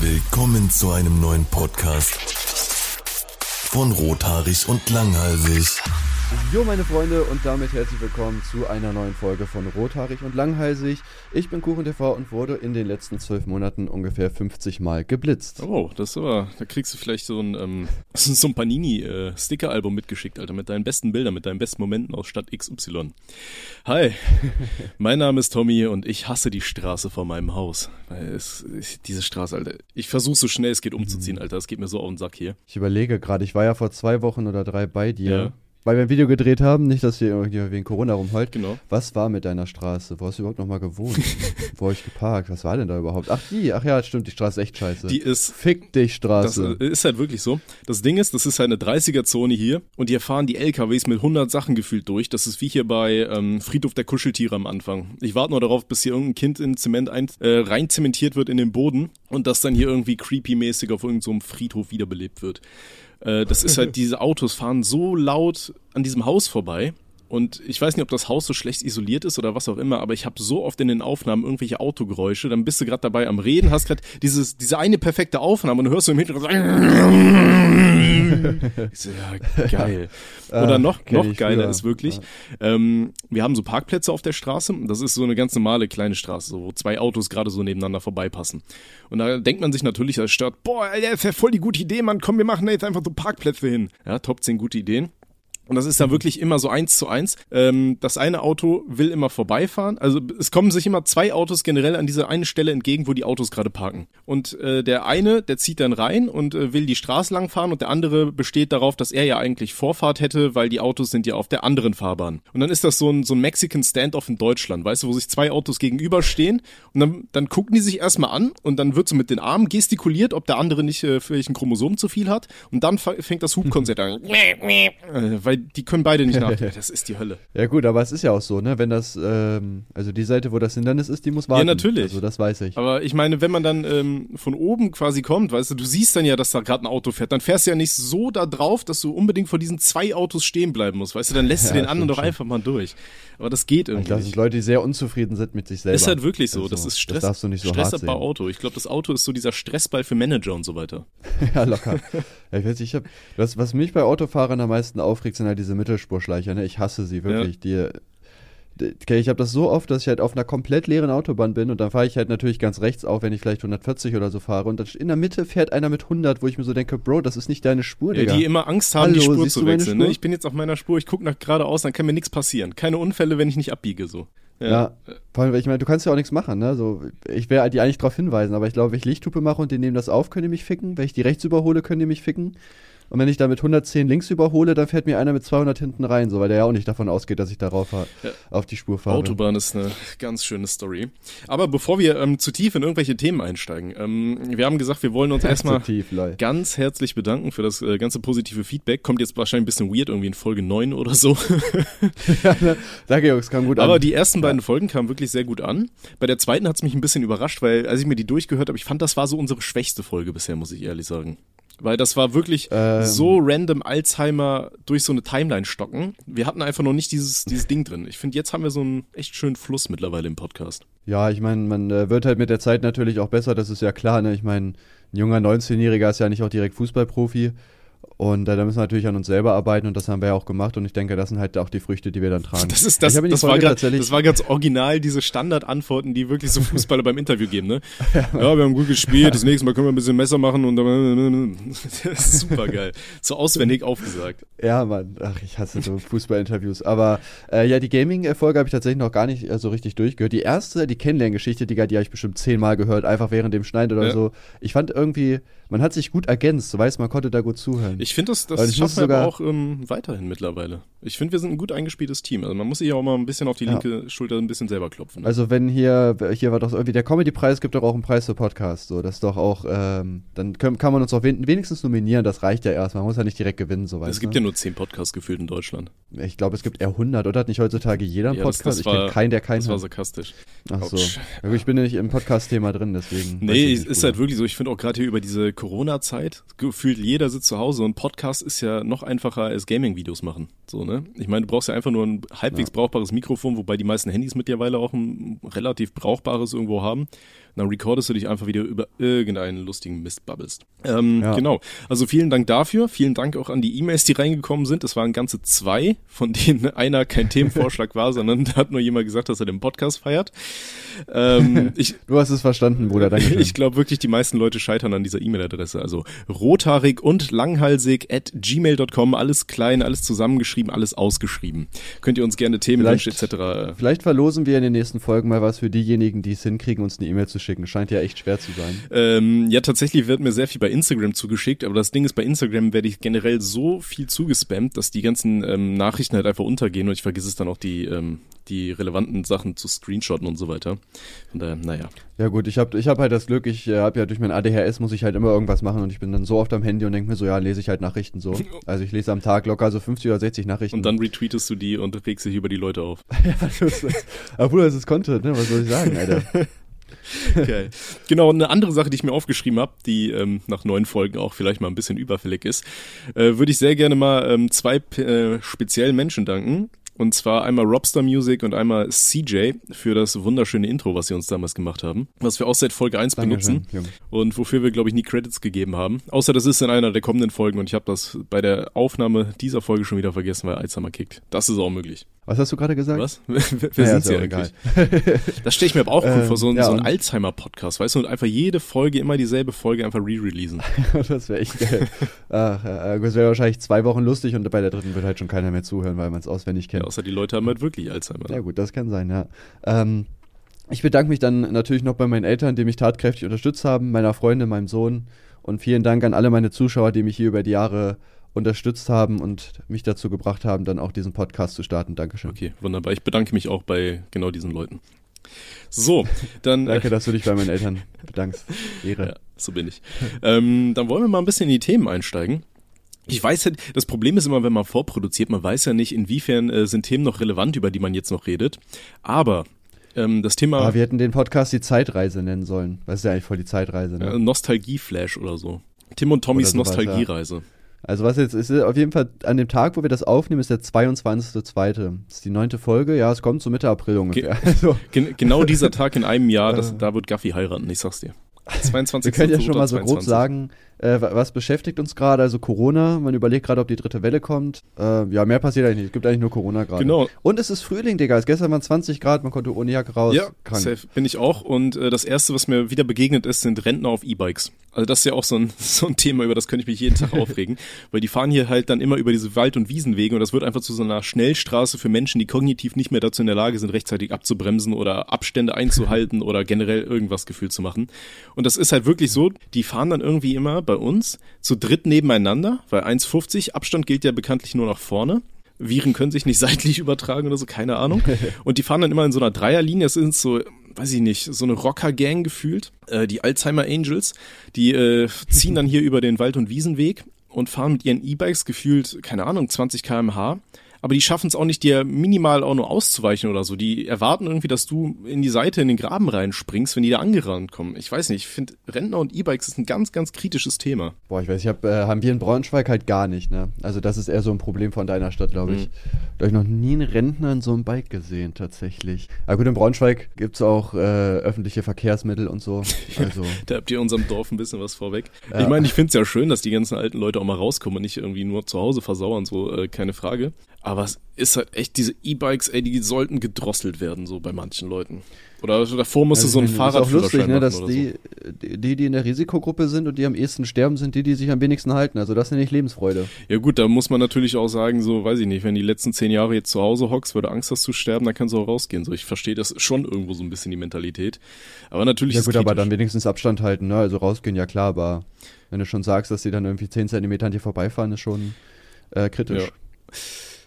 Willkommen zu einem neuen Podcast von Rothaarig und Langhalsig. Jo, meine Freunde, und damit herzlich willkommen zu einer neuen Folge von Rothaarig und Langhalsig. Ich bin KuchenTV und wurde in den letzten zwölf Monaten ungefähr 50 Mal geblitzt. Oh, das ist aber, da kriegst du vielleicht so ein, ähm, so ein Panini-Sticker-Album mitgeschickt, Alter, mit deinen besten Bildern, mit deinen besten Momenten aus Stadt XY. Hi, mein Name ist Tommy und ich hasse die Straße vor meinem Haus. Weil es, diese Straße, Alter, ich versuche so schnell es geht umzuziehen, Alter, es geht mir so auf den Sack hier. Ich überlege gerade, ich war ja vor zwei Wochen oder drei bei dir. Ja. Weil wir ein Video gedreht haben, nicht, dass hier irgendwie wegen Corona rumheult. Genau. Was war mit deiner Straße? Wo hast du überhaupt noch mal gewohnt? Wo hab ich geparkt? Was war denn da überhaupt? Ach, die. Ach ja, stimmt, die Straße ist echt scheiße. Die ist Fick dich, Das Straße. äh, ist halt wirklich so. Das Ding ist, das ist halt eine 30er-Zone hier und hier fahren die LKWs mit 100 Sachen gefühlt durch. Das ist wie hier bei ähm, Friedhof der Kuscheltiere am Anfang. Ich warte nur darauf, bis hier irgendein Kind in Zement ein, äh, rein zementiert wird in den Boden und das dann hier irgendwie creepy-mäßig auf irgendeinem so Friedhof wiederbelebt wird. Äh, das ist halt, diese Autos fahren so laut an diesem Haus vorbei. Und ich weiß nicht, ob das Haus so schlecht isoliert ist oder was auch immer, aber ich habe so oft in den Aufnahmen irgendwelche Autogeräusche. Dann bist du gerade dabei am Reden, hast gerade dieses diese eine perfekte Aufnahme und du hörst so im Hintergrund so, ja, geil. Oder Ah, noch, kenn noch ich geiler ist wirklich, ähm, wir haben so Parkplätze auf der Straße. Das ist so eine ganz normale kleine Straße, so, wo zwei Autos gerade so nebeneinander vorbeipassen. Und da denkt man sich natürlich als Stadt, boah, das ist ja voll die gute Idee, Mann, komm, wir machen da jetzt einfach so Parkplätze hin. Ja, Top 10 gute Ideen. Und das ist dann wirklich immer so eins zu eins. Ähm, das eine Auto will immer vorbeifahren. Also es kommen sich immer zwei Autos generell an dieser einen Stelle entgegen, wo die Autos gerade parken. Und äh, der eine, der zieht dann rein und äh, will die Straße lang fahren und der andere besteht darauf, dass er ja eigentlich Vorfahrt hätte, weil die Autos sind ja auf der anderen Fahrbahn. Und dann ist das so ein, so ein Mexican Standoff in Deutschland, weißt du, wo sich zwei Autos gegenüberstehen und dann, dann gucken die sich erstmal an und dann wird so mit den Armen gestikuliert, ob der andere nicht äh, vielleicht ein Chromosom zu viel hat und dann fängt das Hubkonzert an. Äh, weil die können beide nicht nach. Das ist die Hölle. Ja gut, aber es ist ja auch so, ne? Wenn das, ähm, also die Seite, wo das Hindernis ist, die muss warten. natürlich. Also das weiß ich. Aber ich meine, wenn man dann ähm, von oben quasi kommt, weißt du, du siehst dann ja, dass da gerade ein Auto fährt, dann fährst du ja nicht so da drauf, dass du unbedingt vor diesen zwei Autos stehen bleiben musst, weißt du, dann lässt du Ja, den anderen doch einfach mal durch. Aber das geht Ich irgendwie glaube, das sind. Leute, die sehr unzufrieden sind mit sich selber. Ist halt wirklich so. Also, das ist Stress. Das darfst du nicht so hart sehen. Auto. Ich glaube, das Auto ist so dieser Stressball für Manager und so weiter. ja, locker. Ja, ich weiß, ich hab, was, was mich bei Autofahrern am meisten aufregt, sind halt diese Mittelspurschleicher. Ne? Ich hasse sie wirklich. Die, die, okay, ich habe das so oft, dass ich halt auf einer komplett leeren Autobahn bin und dann fahre ich halt natürlich ganz rechts auf, wenn ich vielleicht 140 oder so fahre und dann in der Mitte fährt einer mit 100, wo ich mir so denke, Bro, das ist nicht deine Spur, Ja, Digga. die immer Angst haben, die Hallo, Spur siehst zu wechseln. Ne? Spur? Ich bin jetzt auf meiner Spur, ich gucke nach geradeaus, dann kann mir nichts passieren. Keine Unfälle, wenn ich nicht abbiege so. Ja, vor allem, ich meine, du kannst ja auch nichts machen, ne? So, ich wäre die eigentlich darauf hinweisen, aber ich glaube, wenn ich Lichthupe mache und die nehmen das auf, können die mich ficken. Wenn ich die rechts überhole, können die mich ficken. Und wenn ich da mit 110 links überhole, dann fährt mir einer mit 200 hinten rein, so, weil der ja auch nicht davon ausgeht, dass ich darauf Ja. auf die Spur fahre. Autobahn ist eine ganz schöne Story. Aber bevor wir ähm, zu tief in irgendwelche Themen einsteigen, ähm, wir haben gesagt, wir wollen uns erstmal tief, ganz herzlich bedanken für das äh, ganze positive Feedback. Kommt jetzt wahrscheinlich ein bisschen weird, irgendwie in Folge 9 oder so. Danke, Jungs, kam gut Aber an. die ersten beiden Folgen kamen wirklich sehr gut an. Bei der zweiten hat es mich ein bisschen überrascht, weil als ich mir die durchgehört habe, ich fand, das war so unsere schwächste Folge bisher, muss ich ehrlich sagen. Weil das war wirklich Ähm. so random Alzheimer durch so eine Timeline stocken. Wir hatten einfach noch nicht dieses, dieses Ding drin. Ich finde, jetzt haben wir so einen echt schönen Fluss mittlerweile im Podcast. Ja, ich meine, man äh, wird halt mit der Zeit natürlich auch besser, das ist ja klar, ne? Ich meine, ein junger 19-Jähriger ist ja nicht auch direkt Fußballprofi. Und äh, da müssen wir natürlich an uns selber arbeiten und das haben wir ja auch gemacht und ich denke, das sind halt auch die Früchte, die wir dann tragen. Das ist das, das, war grad, das war ganz original, diese Standardantworten, die wirklich so Fußballer beim Interview geben, ne? Ja, wir haben gut gespielt, das nächste Mal können wir ein bisschen Messer machen und dann, das ist super geil. So auswendig aufgesagt. Ja, Mann, ach, ich hasse so Fußballinterviews. Aber äh, ja, die Gaming-Folge habe ich tatsächlich noch gar nicht äh, so richtig durchgehört. Die erste, die Kennenlerngeschichte, die, die habe ich bestimmt zehnmal gehört, einfach während dem Schneiden oder Ja. so. Ich fand irgendwie, man hat sich gut ergänzt, so weiß man konnte da gut zuhören. Ich finde, das, Und das ich schaffen wir aber sogar- auch ähm, weiterhin mittlerweile. Ich finde, wir sind ein gut eingespieltes Team. Also man muss sich ja auch mal ein bisschen auf die Ja. linke Schulter ein bisschen selber klopfen. Ne? also wenn hier, hier war doch irgendwie der Comedy-Preis, gibt doch auch einen Preis für Podcast. So, das ist doch auch, ähm, dann können, kann man uns auch wen wenigstens nominieren, das reicht ja erst. Man muss ja nicht direkt gewinnen, so es gibt du. ja nur zehn Podcasts gefühlt in Deutschland. Ich glaube, es gibt eher 100, oder? Hat nicht heutzutage jeder einen Ja, das- Podcast? das ich kenne keinen, der keinen Das war hat. sarkastisch. Ach so. Ich bin ja nicht im Podcast-Thema drin, deswegen. Nee, ist halt wirklich so. Ich finde auch gerade hier über diese Corona-Zeit, gefühlt jeder sitzt zu Hause und Podcast ist ja noch einfacher als Gaming-Videos machen. So, ne? Ich meine, du brauchst ja einfach nur ein halbwegs brauchbares Mikrofon, wobei die meisten Handys mittlerweile auch ein relativ brauchbares irgendwo haben. Dann recordest du dich einfach wieder über irgendeinen lustigen Mist babbelst. Ähm, ja. Genau. Also vielen Dank dafür. Vielen Dank auch an die E-Mails, die reingekommen sind. Es waren ganze zwei, von denen einer kein Themenvorschlag war, sondern da hat nur jemand gesagt, dass er den Podcast feiert. Ähm, ich, du hast es verstanden, Bruder. Danke. Ich glaube wirklich, die meisten Leute scheitern an dieser E-Mail-Adresse. Also rothaarig und langhalsig at gmail.com. Alles klein, alles zusammengeschrieben, alles ausgeschrieben. Könnt ihr uns gerne Themen wünschen etc. Vielleicht verlosen wir in den nächsten Folgen mal was für diejenigen, die es hinkriegen, uns eine E-Mail zu schicken. Scheint ja echt schwer zu sein. Ähm, ja, tatsächlich wird mir sehr viel bei Instagram zugeschickt, aber das Ding ist, bei Instagram werde ich generell so viel zugespammt, dass die ganzen ähm, Nachrichten halt einfach untergehen und ich vergesse es dann auch die, ähm, die relevanten Sachen zu screenshotten und so weiter. Von daher, naja. Ja gut, ich habe ich hab halt das Glück, ich äh, habe ja durch mein ADHS muss ich halt immer irgendwas machen und ich bin dann so oft am Handy und denke mir so, ja, lese ich halt Nachrichten so. Also ich lese am Tag locker so 50 oder 60 Nachrichten. Und dann retweetest du die und regst dich über die Leute auf. ja, das ist, obwohl das ist Content, ne? Was soll ich sagen, Alter? Okay. Genau, eine andere Sache, die ich mir aufgeschrieben habe, die ähm, nach neun Folgen auch vielleicht mal ein bisschen überfällig ist, äh, würde ich sehr gerne mal ähm, zwei äh, speziellen Menschen danken. Und zwar einmal Robster Music und einmal CJ für das wunderschöne Intro, was sie uns damals gemacht haben. Was wir auch seit Folge 1 benutzen. Dankeschön, und wofür wir, glaube ich, nie Credits gegeben haben. Außer das ist in einer der kommenden Folgen und ich habe das bei der Aufnahme dieser Folge schon wieder vergessen, weil Alzheimer kickt. Das ist auch möglich. Was hast du gerade gesagt? Was? Wer, wer ja, sind sie eigentlich? das stelle ich mir aber auch cool ähm, vor, so, ein, ja, so ein Alzheimer-Podcast, weißt du, und einfach jede Folge, immer dieselbe Folge einfach re-releasen. das wäre echt geil. Ach, äh, das wäre wahrscheinlich zwei Wochen lustig und bei der dritten wird halt schon keiner mehr zuhören, weil man es auswendig kennt. Außer die Leute haben halt wirklich Alzheimer. Ja gut, das kann sein, ja. Ähm, ich bedanke mich dann natürlich noch bei meinen Eltern, die mich tatkräftig unterstützt haben, meiner Freundin, meinem Sohn und vielen Dank an alle meine Zuschauer, die mich hier über die Jahre unterstützt haben und mich dazu gebracht haben, dann auch diesen Podcast zu starten. Dankeschön. Okay, wunderbar. Ich bedanke mich auch bei genau diesen Leuten. So, dann. Danke, dass du dich bei meinen Eltern bedankst. Ehre. Ja, so bin ich. ähm, dann wollen wir mal ein bisschen in die Themen einsteigen. Ich weiß ja, das Problem ist immer, wenn man vorproduziert, man weiß ja nicht, inwiefern äh, sind Themen noch relevant, über die man jetzt noch redet. Aber ähm, das Thema. Aber wir hätten den Podcast die Zeitreise nennen sollen. Das ist ja eigentlich voll die Zeitreise, ne? Äh, Nostalgie-Flash oder so. Tim und Tommys Nostalgiereise. Ja. Also was jetzt ist, auf jeden Fall an dem Tag, wo wir das aufnehmen, ist der 22.02. Das ist die neunte Folge. Ja, es kommt so Mitte April ungefähr. Ge also. genau dieser Tag in einem Jahr, das, da wird Gaffy heiraten, ich sag's dir. 22. Wir können ja schon mal so 22. grob sagen, äh, was beschäftigt uns gerade? Also Corona, man überlegt gerade, ob die dritte Welle kommt. Äh, ja, mehr passiert eigentlich nicht. Es gibt eigentlich nur Corona gerade. Genau. Und es ist Frühling, Digga. Es gestern waren 20 Grad, man konnte ohne Jacke raus. Ja, krank. safe. bin ich auch. Und äh, das Erste, was mir wieder begegnet ist, sind Rentner auf E-Bikes. Also das ist ja auch so ein, so ein Thema, über das könnte ich mich jeden Tag aufregen. Weil die fahren hier halt dann immer über diese Wald- und Wiesenwege und das wird einfach zu so einer Schnellstraße für Menschen, die kognitiv nicht mehr dazu in der Lage sind, rechtzeitig abzubremsen oder Abstände einzuhalten oder generell irgendwas gefühlt zu machen. Und das ist halt wirklich so, die fahren dann irgendwie immer bei uns zu dritt nebeneinander, weil 1,50 Abstand gilt ja bekanntlich nur nach vorne. Viren können sich nicht seitlich übertragen oder so, keine Ahnung. Und die fahren dann immer in so einer Dreierlinie, das sind so, weiß ich nicht, so eine Rocker-Gang gefühlt, äh, die Alzheimer Angels, die äh, ziehen dann hier über den Wald- und Wiesenweg und fahren mit ihren E-Bikes gefühlt, keine Ahnung, 20 kmh aber die schaffen es auch nicht, dir minimal auch nur auszuweichen oder so. Die erwarten irgendwie, dass du in die Seite in den Graben reinspringst, wenn die da angerannt kommen. Ich weiß nicht, ich finde Rentner und E-Bikes ist ein ganz, ganz kritisches Thema. Boah, ich weiß, ich hab, äh, haben wir in Braunschweig halt gar nicht, ne? Also das ist eher so ein Problem von deiner Stadt, glaube ich. Mhm. Da habe ich noch nie einen Rentner in so einem Bike gesehen, tatsächlich. Aber gut, in Braunschweig gibt's auch äh, öffentliche Verkehrsmittel und so. Also. da habt ihr unserem Dorf ein bisschen was vorweg. Ja. Ich meine, ich finde es ja schön, dass die ganzen alten Leute auch mal rauskommen und nicht irgendwie nur zu Hause versauern, so äh, keine Frage. Aber es ist halt echt, diese E-Bikes, ey, die sollten gedrosselt werden, so bei manchen Leuten. Oder davor musste also so ein Fahrradführerschein ne, dass die, so. die, die in der Risikogruppe sind und die am ehesten sterben, sind die, die sich am wenigsten halten. Also das nenne ich Lebensfreude. Ja gut, da muss man natürlich auch sagen, so, weiß ich nicht, wenn die letzten zehn Jahre jetzt zu Hause hockst, weil du Angst hast zu sterben, dann kannst du auch rausgehen. So, ich verstehe das schon irgendwo so ein bisschen die Mentalität. Aber natürlich Ja gut, aber dann wenigstens Abstand halten, ne? Also rausgehen, ja klar, aber wenn du schon sagst, dass die dann irgendwie zehn Zentimeter an dir vorbeifahren, ist schon äh, kritisch. Ja.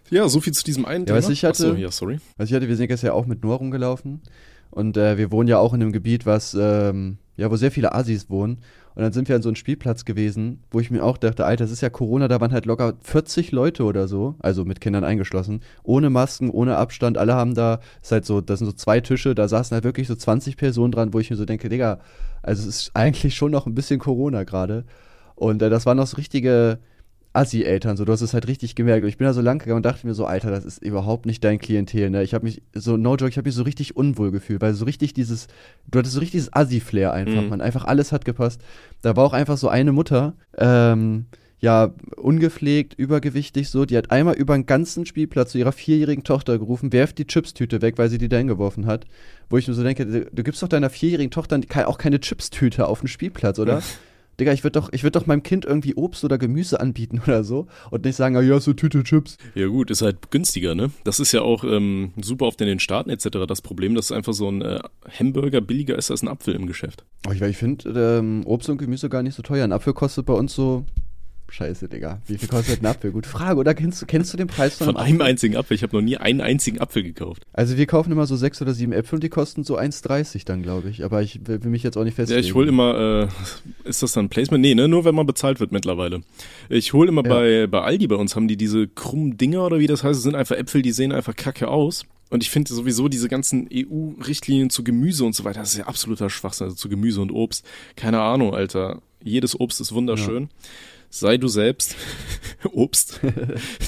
Ja, so viel zu diesem einen ja, Thema. Was ich hatte, Achso, ja, sorry. Was ich hatte, wir sind jetzt ja auch mit Noah rumgelaufen und äh, wir wohnen ja auch in einem Gebiet, was, ähm, ja, wo sehr viele Assis wohnen. Und dann sind wir an so einem Spielplatz gewesen, wo ich mir auch dachte, Alter, das ist ja Corona, da waren halt locker 40 Leute oder so, also mit Kindern eingeschlossen, ohne Masken, ohne Abstand, alle haben da, ist halt so, das sind so zwei Tische, da saßen halt wirklich so 20 Personen dran, wo ich mir so denke, Digga, also es ist eigentlich schon noch ein bisschen Corona gerade. Und äh, das waren noch so richtige, Assi-Eltern, so, du hast es halt richtig gemerkt. Und ich bin da so lang gegangen und dachte mir so, Alter, das ist überhaupt nicht dein Klientel, ne? Ich habe mich, so, no joke, ich habe mich so richtig unwohl gefühlt, weil so richtig dieses, du hattest so richtig dieses Assi-Flair einfach, mhm. man, einfach alles hat gepasst. Da war auch einfach so eine Mutter, ähm, ja, ungepflegt, übergewichtig so, die hat einmal über den ganzen Spielplatz zu ihrer vierjährigen Tochter gerufen, werft die Chipstüte weg, weil sie die da hingeworfen hat. Wo ich mir so denke, du, du gibst doch deiner vierjährigen Tochter auch keine Chipstüte auf dem Spielplatz, oder? Digga, ich würde doch, würd doch meinem Kind irgendwie Obst oder Gemüse anbieten oder so und nicht sagen, ah, ja, so Tüte Chips. Ja gut, ist halt günstiger, ne? Das ist ja auch ähm, super oft in den Staaten etc. das Problem, dass einfach so ein äh, Hamburger billiger ist als ein Apfel im Geschäft. Oh, ich, ich finde ähm, Obst und Gemüse gar nicht so teuer. Ein Apfel kostet bei uns so Scheiße, Digga. Wie viel kostet ein Apfel? Gute Frage, oder kennst du, kennst du den Preis von, von einem, einem einzigen Apfel? Ich habe noch nie einen einzigen Apfel gekauft. Also wir kaufen immer so sechs oder sieben Äpfel und die kosten so 1,30 dann, glaube ich. Aber ich will, will, mich jetzt auch nicht festlegen. Ja, ich hole immer, äh, ist das dann Placement? Nee, ne, nur wenn man bezahlt wird mittlerweile. Ich hole immer ja. bei, bei Aldi, bei uns haben die diese krummen Dinger oder wie das heißt, das sind einfach Äpfel, die sehen einfach kacke aus. Und ich finde sowieso diese ganzen EU-Richtlinien zu Gemüse und so weiter, das ist ja absoluter Schwachsinn, also zu Gemüse und Obst. Keine Ahnung, Alter. Jedes Obst ist wunderschön. Ja sei du selbst. Obst.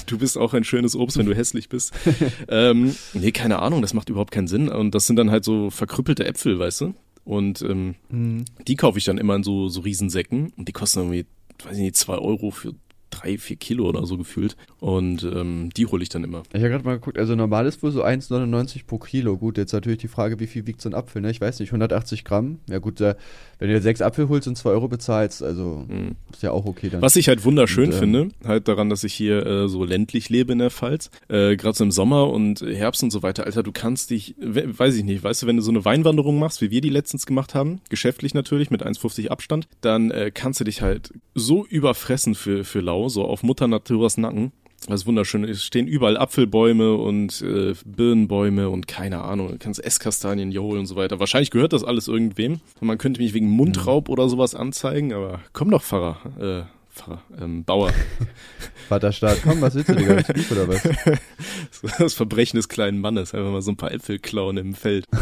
Du bist auch ein schönes Obst, wenn du hässlich bist. ähm, nee, keine Ahnung, das macht überhaupt keinen Sinn. Und das sind dann halt so verkrüppelte Äpfel, weißt du? Und ähm, mhm. die kaufe ich dann immer in so, so Riesensäcken und die kosten irgendwie, weiß ich nicht, zwei Euro für drei, vier Kilo oder so gefühlt. Und ähm, die hole ich dann immer. Ich habe gerade mal geguckt, also normal ist wohl so 1,99 pro Kilo. Gut, jetzt natürlich die Frage, wie viel wiegt so ein Apfel, ne? Ich weiß nicht, 180 Gramm. Ja gut, äh, wenn du sechs Apfel holst und zwei Euro bezahlst, also mhm. ist ja auch okay dann. Was ich halt wunderschön und, ähm, finde, halt daran, dass ich hier äh, so ländlich lebe in der Pfalz, äh, gerade so im Sommer und Herbst und so weiter, Alter, du kannst dich, weiß ich nicht, weißt du, wenn du so eine Weinwanderung machst, wie wir die letztens gemacht haben, geschäftlich natürlich, mit 1,50 Abstand, dann äh, kannst du dich halt so überfressen für, für Lau, so auf Mutter Naturas Nacken. Das ist wunderschön. Es stehen überall Apfelbäume und äh, Birnenbäume und keine Ahnung. Du kannst Esskastanien hier holen und so weiter. Wahrscheinlich gehört das alles irgendwem. Und man könnte mich wegen Mundraub oder sowas anzeigen, aber komm doch, Pfarrer. Äh, Pfarrer, ähm, Bauer. Vaterstaat, komm, was willst du, Digga? Beef oder was? Das Verbrechen des kleinen Mannes. Einfach mal so ein paar Äpfel klauen im Feld.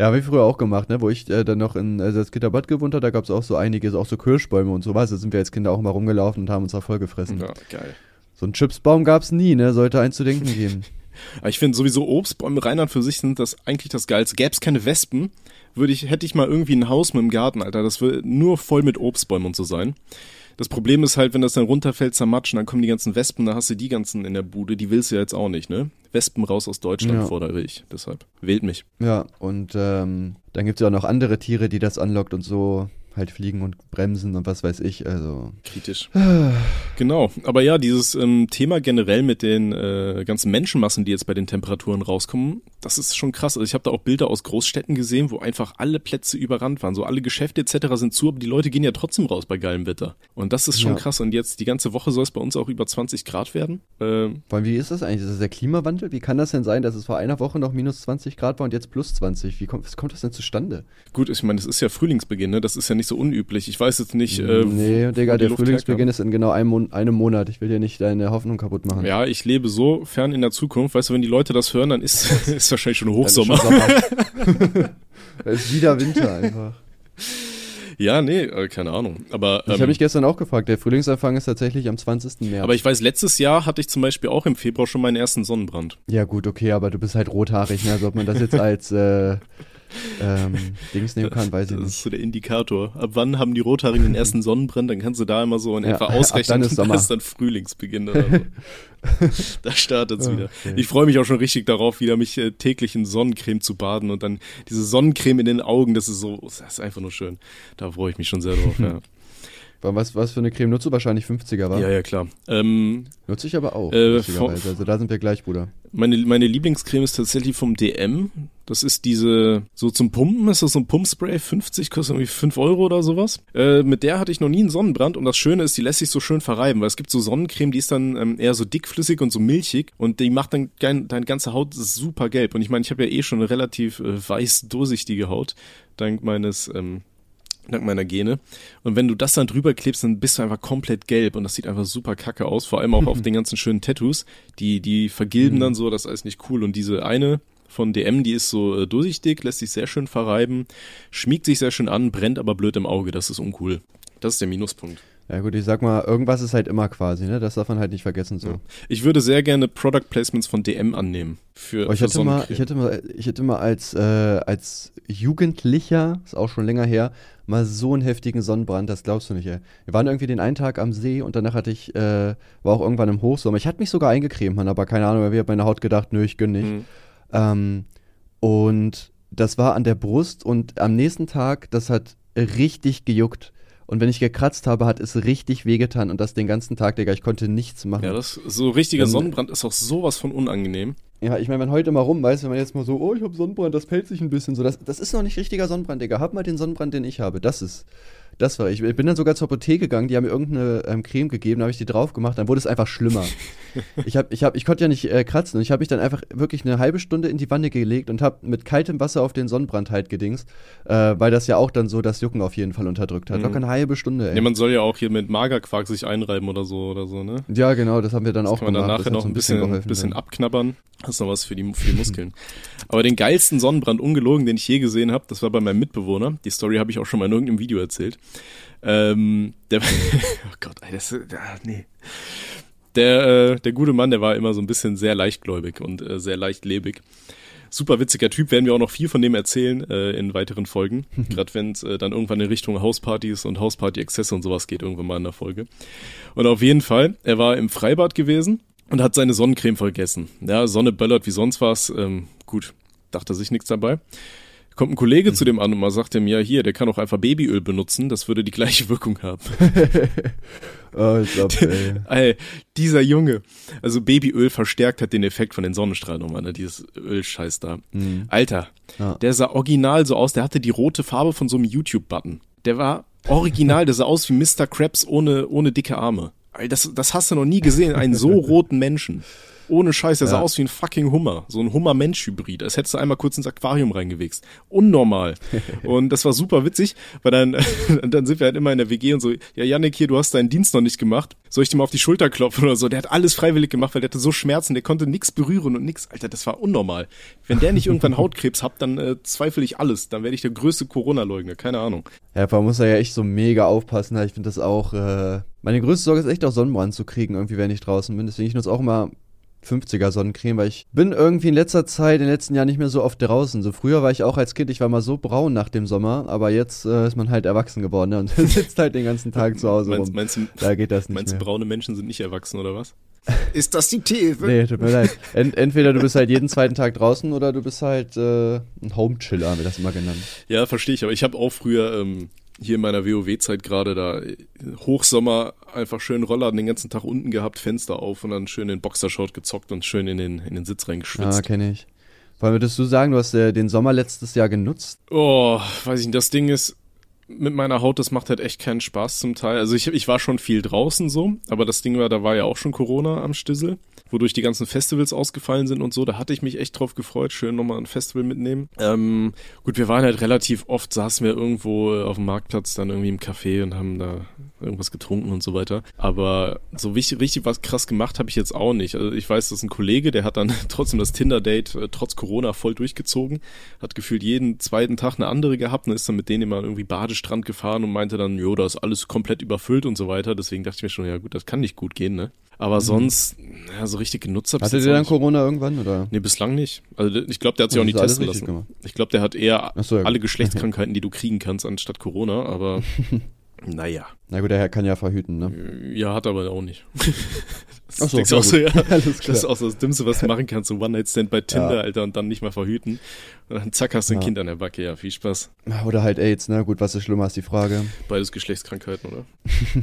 Ja, habe ich früher auch gemacht, ne? Wo ich äh, dann noch in also das Gitterbad gewohnt habe, da gab es auch so einiges, auch so Kirschbäume und sowas. Da sind wir als Kinder auch mal rumgelaufen und haben uns da voll gefressen. Ja, geil. So ein Chipsbaum gab es nie, ne? Sollte eins zu denken geben. Aber ich finde sowieso Obstbäume rein an für sich sind das eigentlich das Geilste. Gäbe es keine Wespen, würde ich, hätte ich mal irgendwie ein Haus mit dem Garten, Alter. Das würde nur voll mit Obstbäumen und so sein. Das Problem ist halt, wenn das dann runterfällt, zermatschen, dann kommen die ganzen Wespen, da hast du die ganzen in der Bude, die willst du ja jetzt auch nicht, ne? Wespen raus aus Deutschland ja. fordere ich, deshalb. Wählt mich. Ja, und ähm, dann gibt es ja auch noch andere Tiere, die das anlockt und so halt fliegen und bremsen und was weiß ich. Also kritisch. genau. Aber ja, dieses ähm, Thema generell mit den äh, ganzen Menschenmassen, die jetzt bei den Temperaturen rauskommen, das ist schon krass. Also ich habe da auch Bilder aus Großstädten gesehen, wo einfach alle Plätze überrannt waren. So alle Geschäfte etc. sind zu, aber die Leute gehen ja trotzdem raus bei geilem Wetter. Und das ist schon ja. krass. Und jetzt die ganze Woche soll es bei uns auch über 20 Grad werden. Ähm, Weil wie ist das eigentlich? Ist das der Klimawandel? Wie kann das denn sein, dass es vor einer Woche noch minus 20 Grad war und jetzt plus 20? Wie kommt, was kommt das denn zustande? Gut, ich meine, das ist ja Frühlingsbeginn, ne? Das ist ja nicht so unüblich. Ich weiß jetzt nicht. Äh, nee, Digga, der Frühlingsbeginn ist in genau einem, Mon einem Monat. Ich will dir nicht deine Hoffnung kaputt machen. Ja, ich lebe so fern in der Zukunft. Weißt du, wenn die Leute das hören, dann ist, ist wahrscheinlich schon Hochsommer. es ist wieder Winter einfach. Ja, nee, äh, keine Ahnung. Aber ähm, ich habe mich gestern auch gefragt. Der Frühlingsanfang ist tatsächlich am 20. März. Aber ich weiß, letztes Jahr hatte ich zum Beispiel auch im Februar schon meinen ersten Sonnenbrand. Ja gut, okay, aber du bist halt rothaarig, ne? Also ob man das jetzt als äh, ähm, Dings nehmen kann, weiß ich nicht. Das ist so der Indikator. Ab wann haben die Rothaarigen den ersten Sonnenbrand? Dann kannst du da immer so in ja, etwa ausrechnen, dann ist, Sommer. dann Frühlingsbeginn oder so. da startet's oh, wieder. Ich freue mich auch schon richtig darauf, wieder mich äh, täglich in Sonnencreme zu baden und dann diese Sonnencreme in den Augen, das ist so, das ist einfach nur schön. Da freue ich mich schon sehr drauf, ja. Was, was für eine Creme nutzt du? Wahrscheinlich 50er, war? Ja, ja, klar. Ähm, Nutze ich aber auch, äh, Also da sind wir gleich, Bruder. Meine, meine Lieblingscreme ist tatsächlich vom DM. Das ist diese, so zum Pumpen ist das so ein Pumpspray, 50, kostet irgendwie 5 Euro oder sowas. Äh, mit der hatte ich noch nie einen Sonnenbrand und das Schöne ist, die lässt sich so schön verreiben, weil es gibt so Sonnencreme, die ist dann ähm, eher so dickflüssig und so milchig und die macht dann dein, deine ganze Haut super gelb. Und ich meine, ich habe ja eh schon eine relativ äh, weiß durchsichtige Haut, dank meines ähm, dank meiner Gene. Und wenn du das dann drüber klebst, dann bist du einfach komplett gelb und das sieht einfach super kacke aus, vor allem auch auf den ganzen schönen Tattoos. Die, die vergilben mhm. dann so, das ist alles nicht cool. Und diese eine von DM, die ist so äh, durchsichtig, lässt sich sehr schön verreiben, schmiegt sich sehr schön an, brennt aber blöd im Auge, das ist uncool. Das ist der Minuspunkt. Ja gut, ich sag mal, irgendwas ist halt immer quasi, ne? Das darf man halt nicht vergessen so. Ja. Ich würde sehr gerne Product Placements von DM annehmen. Für, oh, ich, für hätte mal, ich hätte mal, ich hätte mal als, äh, als Jugendlicher, ist auch schon länger her, mal so einen heftigen Sonnenbrand, das glaubst du nicht, ey. Wir waren irgendwie den einen Tag am See und danach hatte ich, äh, war auch irgendwann im Hochsommer. Ich hatte mich sogar eingecremt, man, aber keine Ahnung, ich habe meine Haut gedacht, nö, ich gönn nicht. Mhm. Ähm, und das war an der Brust und am nächsten Tag, das hat richtig gejuckt. Und wenn ich gekratzt habe, hat es richtig wehgetan und das den ganzen Tag, Digga. Ich konnte nichts machen. Ja, das so richtiger Dann, Sonnenbrand ist auch sowas von unangenehm. Ja, ich meine, wenn heute mal rum, weißt du, wenn man jetzt mal so, oh, ich habe Sonnenbrand, das pellt sich ein bisschen so. Das, das ist noch nicht richtiger Sonnenbrand, Digga. Hab mal den Sonnenbrand, den ich habe. Das ist, das war ich. Ich bin dann sogar zur Apotheke gegangen, die haben mir irgendeine ähm, Creme gegeben, da habe ich die drauf gemacht, dann wurde es einfach schlimmer. ich, hab, ich, hab, ich konnte ja nicht äh, kratzen und ich habe mich dann einfach wirklich eine halbe Stunde in die Wanne gelegt und habe mit kaltem Wasser auf den Sonnenbrand halt gedingst, äh, weil das ja auch dann so das Jucken auf jeden Fall unterdrückt hat. Mhm. Locker eine halbe Stunde, ey. Nee, man soll ja auch hier mit Magerquark sich einreiben oder so oder so, ne? Ja, genau, das haben wir dann das auch kann man gemacht. Dann nachher noch ein bisschen, bisschen, bisschen abknabbern. Das ist noch was für die, für die Muskeln. Aber den geilsten Sonnenbrand, ungelogen, den ich je gesehen habe, das war bei meinem Mitbewohner. Die Story habe ich auch schon mal in irgendeinem Video erzählt. Ähm, der, oh Gott, ey, das, ah, nee. Der, äh, der gute Mann, der war immer so ein bisschen sehr leichtgläubig und äh, sehr leichtlebig. Super witziger Typ, werden wir auch noch viel von dem erzählen äh, in weiteren Folgen. Gerade wenn es äh, dann irgendwann in Richtung Hauspartys und Hausparty-Exzesse und sowas geht, irgendwann mal in der Folge. Und auf jeden Fall, er war im Freibad gewesen und hat seine Sonnencreme vergessen. Ja, Sonne böllert wie sonst was. Ähm, gut, dachte sich nichts dabei. Kommt ein Kollege mhm. zu dem an und mal sagt ihm, ja hier, der kann auch einfach Babyöl benutzen, das würde die gleiche Wirkung haben. oh, ich glaub, ey. ey. Dieser Junge, also Babyöl verstärkt hat den Effekt von den Sonnenstrahlen nochmal, ne, dieses Ölscheiß da. Mhm. Alter, ja. der sah original so aus, der hatte die rote Farbe von so einem YouTube-Button. Der war original, der sah aus wie Mr. Krabs ohne, ohne dicke Arme. Das, das hast du noch nie gesehen, einen so roten Menschen. Ohne Scheiß, der ja. sah aus wie ein fucking Hummer. So ein Hummer-Mensch-Hybrid. Als hättest du einmal kurz ins Aquarium reingewichst. Unnormal. und das war super witzig, weil dann, dann sind wir halt immer in der WG und so, ja, Yannick, hier, du hast deinen Dienst noch nicht gemacht. Soll ich dir mal auf die Schulter klopfen oder so? Der hat alles freiwillig gemacht, weil der hatte so Schmerzen, der konnte nichts berühren und nix. Alter, das war unnormal. Wenn der nicht irgendwann Hautkrebs hat, dann äh, zweifle ich alles. Dann werde ich der größte Corona-Leugner. Keine Ahnung. Ja, man muss da ja echt so mega aufpassen. Ich finde das auch, äh, meine größte Sorge ist echt auch Sonnenbrand zu kriegen, irgendwie, wenn ich draußen bin. Deswegen ich nutze auch immer 50er Sonnencreme, weil ich bin irgendwie in letzter Zeit, in den letzten Jahren nicht mehr so oft draußen. So früher war ich auch als Kind, ich war mal so braun nach dem Sommer, aber jetzt äh, ist man halt erwachsen geworden ne? und sitzt halt den ganzen Tag zu Hause meinst, rum. Meinst du, da geht das nicht Meinst du, braune Menschen sind nicht erwachsen oder was? Ist das die These? Nee, tut mir leid. Ent entweder du bist halt jeden zweiten Tag draußen oder du bist halt äh, ein Home-Chiller, haben wir das immer genannt. Ja, verstehe ich. Aber ich habe auch früher ähm, hier in meiner WoW-Zeit gerade da Hochsommer einfach schön Rollladen den ganzen Tag unten gehabt, Fenster auf und dann schön den Boxershort gezockt und schön in den, in den Sitz reingeschwitzt. Ja, kenne ich. Allem würdest du sagen, du hast äh, den Sommer letztes Jahr genutzt? Oh, weiß ich nicht. Das Ding ist, mit meiner Haut, das macht halt echt keinen Spaß zum Teil. Also ich, ich war schon viel draußen so, aber das Ding war, da war ja auch schon Corona am Stissel wodurch die ganzen Festivals ausgefallen sind und so. Da hatte ich mich echt drauf gefreut, schön nochmal ein Festival mitnehmen. Ähm, gut, wir waren halt relativ oft, saßen wir irgendwo auf dem Marktplatz, dann irgendwie im Café und haben da irgendwas getrunken und so weiter. Aber so richtig, richtig was krass gemacht habe ich jetzt auch nicht. Also ich weiß, dass ein Kollege, der hat dann trotzdem das Tinder-Date äh, trotz Corona voll durchgezogen, hat gefühlt jeden zweiten Tag eine andere gehabt und ist dann mit denen immer irgendwie Badestrand gefahren und meinte dann, jo, da ist alles komplett überfüllt und so weiter. Deswegen dachte ich mir schon, ja gut, das kann nicht gut gehen, ne? Aber mhm. sonst, ja, so richtig genutzt habe ich Hatte der dann Corona irgendwann, oder? Nee, bislang nicht. Also ich glaube, der hat sich auch nicht testen lassen. Gemacht. Ich glaube, der hat eher so, ja. alle Geschlechtskrankheiten, die du kriegen kannst, anstatt Corona, aber naja. Na gut, der Herr kann ja verhüten, ne? Ja, hat aber auch nicht. das, Ach so, auch so, ja. das ist auch so das Dümmste, was du machen kannst, so One-Night-Stand bei Tinder, ja. Alter, und dann nicht mal verhüten. Und dann zack, hast du ein Kind an der Backe, ja, viel Spaß. Oder halt AIDS, ne? Gut, was ist schlimmer, ist die Frage. Beides Geschlechtskrankheiten, oder?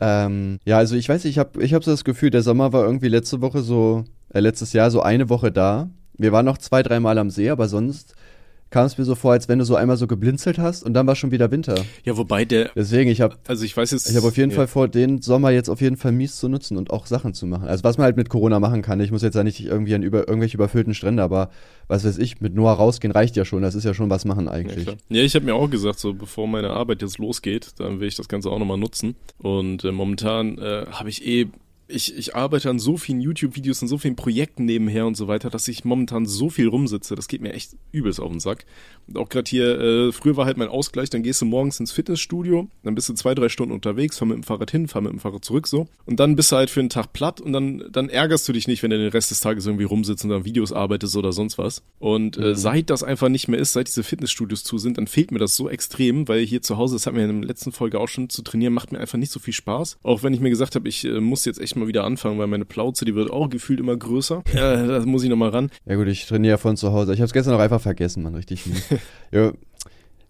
Ähm, ja, also ich weiß, ich habe ich hab so das Gefühl, der Sommer war irgendwie letzte Woche so, äh, letztes Jahr so eine Woche da. Wir waren noch zwei, dreimal am See, aber sonst kam es mir so vor, als wenn du so einmal so geblinzelt hast und dann war schon wieder Winter. Ja, wobei der. Deswegen, ich habe. Also ich weiß jetzt. Ich habe auf jeden ja. Fall vor, den Sommer jetzt auf jeden Fall mies zu nutzen und auch Sachen zu machen. Also was man halt mit Corona machen kann. Ich muss jetzt ja nicht irgendwie an über, irgendwelche überfüllten Strände, aber was weiß ich, mit Noah rausgehen reicht ja schon. Das ist ja schon was machen eigentlich. Ja, ja ich habe mir auch gesagt, so bevor meine Arbeit jetzt losgeht, dann will ich das Ganze auch nochmal nutzen. Und äh, momentan äh, habe ich eh ich, ich arbeite an so vielen YouTube-Videos und so vielen Projekten nebenher und so weiter, dass ich momentan so viel rumsitze. Das geht mir echt übelst auf den Sack. Und auch gerade hier, äh, früher war halt mein Ausgleich, dann gehst du morgens ins Fitnessstudio, dann bist du zwei, drei Stunden unterwegs, fahr mit dem Fahrrad hin, fahr mit dem Fahrrad zurück so. Und dann bist du halt für einen Tag platt und dann, dann ärgerst du dich nicht, wenn du den Rest des Tages irgendwie rumsitzt und an Videos arbeitest oder sonst was. Und äh, mhm. seit das einfach nicht mehr ist, seit diese Fitnessstudios zu sind, dann fehlt mir das so extrem, weil hier zu Hause, das hat mir in der letzten Folge auch schon zu trainieren, macht mir einfach nicht so viel Spaß. Auch wenn ich mir gesagt habe, ich äh, muss jetzt echt mal wieder anfangen, weil meine Plauze, die wird auch gefühlt immer größer. Ja, da muss ich nochmal ran. Ja gut, ich trainiere ja von zu Hause. Ich habe es gestern auch einfach vergessen, man, richtig ja,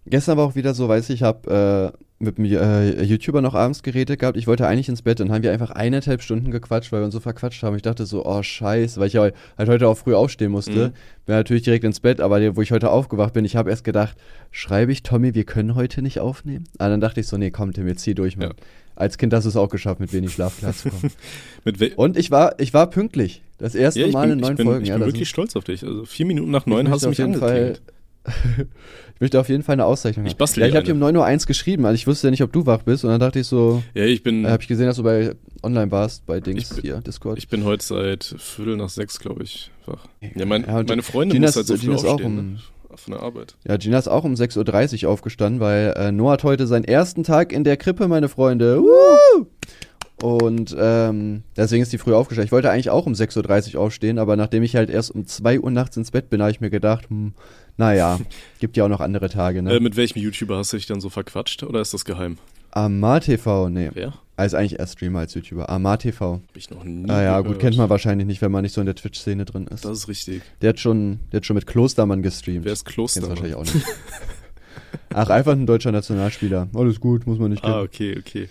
gestern war auch wieder so, weiß ich, ich habe äh, mit einem äh, YouTuber noch abends geredet gehabt. Ich wollte eigentlich ins Bett und haben wir einfach eineinhalb Stunden gequatscht, weil wir uns so verquatscht haben. Ich dachte so, oh scheiße, weil ich halt heute auch früh aufstehen musste. Mhm. Bin natürlich direkt ins Bett, aber wo ich heute aufgewacht bin, ich habe erst gedacht, schreibe ich Tommy, wir können heute nicht aufnehmen? Aber ah, dann dachte ich so, nee, komm Tim, jetzt zieh durch, Mann. Ja. Als Kind hast du es auch geschafft, mit wenig Schlaf klarzukommen. und ich war, ich war pünktlich. Das erste ja, Mal bin, in neun ich bin, Folgen. Ich bin ja, wirklich stolz auf dich. Also vier Minuten nach neun hast du mich angeklingelt. ich möchte auf jeden Fall eine Auszeichnung haben. Ich bastel ja, ich habe dir um 9.01 Uhr geschrieben, also ich wusste ja nicht, ob du wach bist und dann dachte ich so, ja, ich bin, äh, habe ich gesehen, dass du bei online warst, bei Dings bin, hier, Discord. Ich bin heute seit Viertel nach sechs, glaube ich, wach. Ja, mein, ja meine Freundin Gina muss halt so früh aufstehen, auch um, ne? Von der Arbeit. Ja, Gina ist auch um 6.30 Uhr aufgestanden, weil äh, Noah hat heute seinen ersten Tag in der Krippe, meine Freunde. Woo! Und ähm, deswegen ist die früh aufgestanden. Ich wollte eigentlich auch um 6.30 Uhr aufstehen, aber nachdem ich halt erst um 2 Uhr nachts ins Bett bin, habe ich mir gedacht, hm, naja, gibt ja auch noch andere Tage, ne? Äh, mit welchem YouTuber hast du dich dann so verquatscht oder ist das geheim? Amar TV, nee. Wer? Also eigentlich erst Streamer als YouTuber. Amar TV. Hab ich noch nie. Ah ja, gehört. gut, kennt man wahrscheinlich nicht, wenn man nicht so in der Twitch-Szene drin ist. Das ist richtig. Der hat schon, der hat schon mit Klostermann gestreamt. Wer ist Klostermann? Kennst wahrscheinlich auch nicht. Ach, einfach ein deutscher Nationalspieler. Alles gut, muss man nicht kennen. Ah, okay, okay.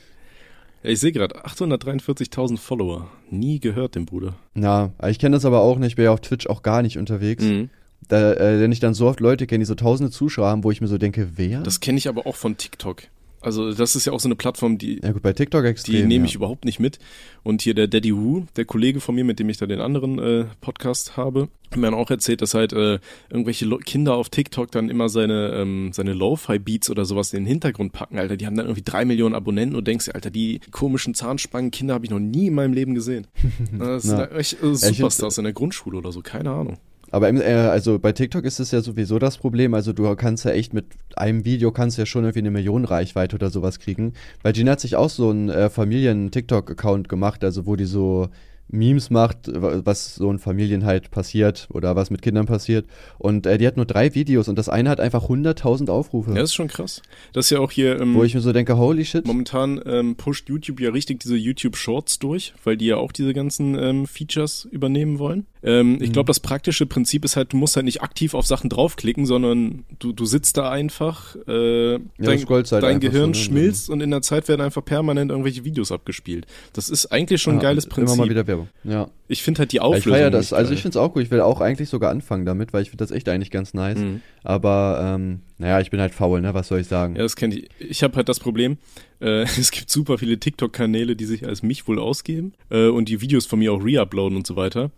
Ja, ich sehe gerade 843.000 Follower. Nie gehört dem Bruder. Na, ich kenne das aber auch nicht. Ich bin ja auf Twitch auch gar nicht unterwegs. Mhm. Da, äh, wenn ich dann so oft Leute kenne, die so tausende Zuschauer haben, wo ich mir so denke, wer? Das kenne ich aber auch von TikTok. Also das ist ja auch so eine Plattform, die, ja gut, bei TikTok extrem, die nehme ich ja. überhaupt nicht mit. Und hier der Daddy Woo, der Kollege von mir, mit dem ich da den anderen äh, Podcast habe, hat mir dann auch erzählt, dass halt äh, irgendwelche Kinder auf TikTok dann immer seine ähm, seine Lo-Fi-Beats oder sowas in den Hintergrund packen, Alter. Die haben dann irgendwie drei Millionen Abonnenten und denkst dir, Alter, die komischen Zahnspangen-Kinder habe ich noch nie in meinem Leben gesehen. Das sind echt äh, Superstars in der Grundschule oder so, keine Ahnung. Aber äh, also bei TikTok ist es ja sowieso das Problem. Also du kannst ja echt mit einem Video kannst ja schon irgendwie eine Million Reichweite oder sowas kriegen. Weil Gina hat sich auch so einen äh, Familien-TikTok-Account gemacht, also wo die so Memes macht, was so in Familien halt passiert oder was mit Kindern passiert. Und äh, die hat nur drei Videos und das eine hat einfach 100.000 Aufrufe. Ja, das ist schon krass. Das ist ja auch hier. Ähm, Wo ich mir so denke, holy shit. Momentan ähm, pusht YouTube ja richtig diese YouTube Shorts durch, weil die ja auch diese ganzen ähm, Features übernehmen wollen. Ähm, ich glaube, mhm. das praktische Prinzip ist halt, du musst halt nicht aktiv auf Sachen draufklicken, sondern du, du sitzt da einfach, äh, ja, dein, halt dein Gehirn so, ne? schmilzt und in der Zeit werden einfach permanent irgendwelche Videos abgespielt. Das ist eigentlich schon ein geiles Prinzip. Immer mal wieder Werbung. Ja. Ich finde halt die Auflösung. Ich ja das, also ich finde es auch gut. Ich will auch eigentlich sogar anfangen damit, weil ich finde das echt eigentlich ganz nice. Mhm. Aber ähm, naja, ich bin halt faul, ne? Was soll ich sagen? Ja, das kenne ich. Ich habe halt das Problem, äh, es gibt super viele TikTok-Kanäle, die sich als mich wohl ausgeben äh, und die Videos von mir auch reuploaden und so weiter.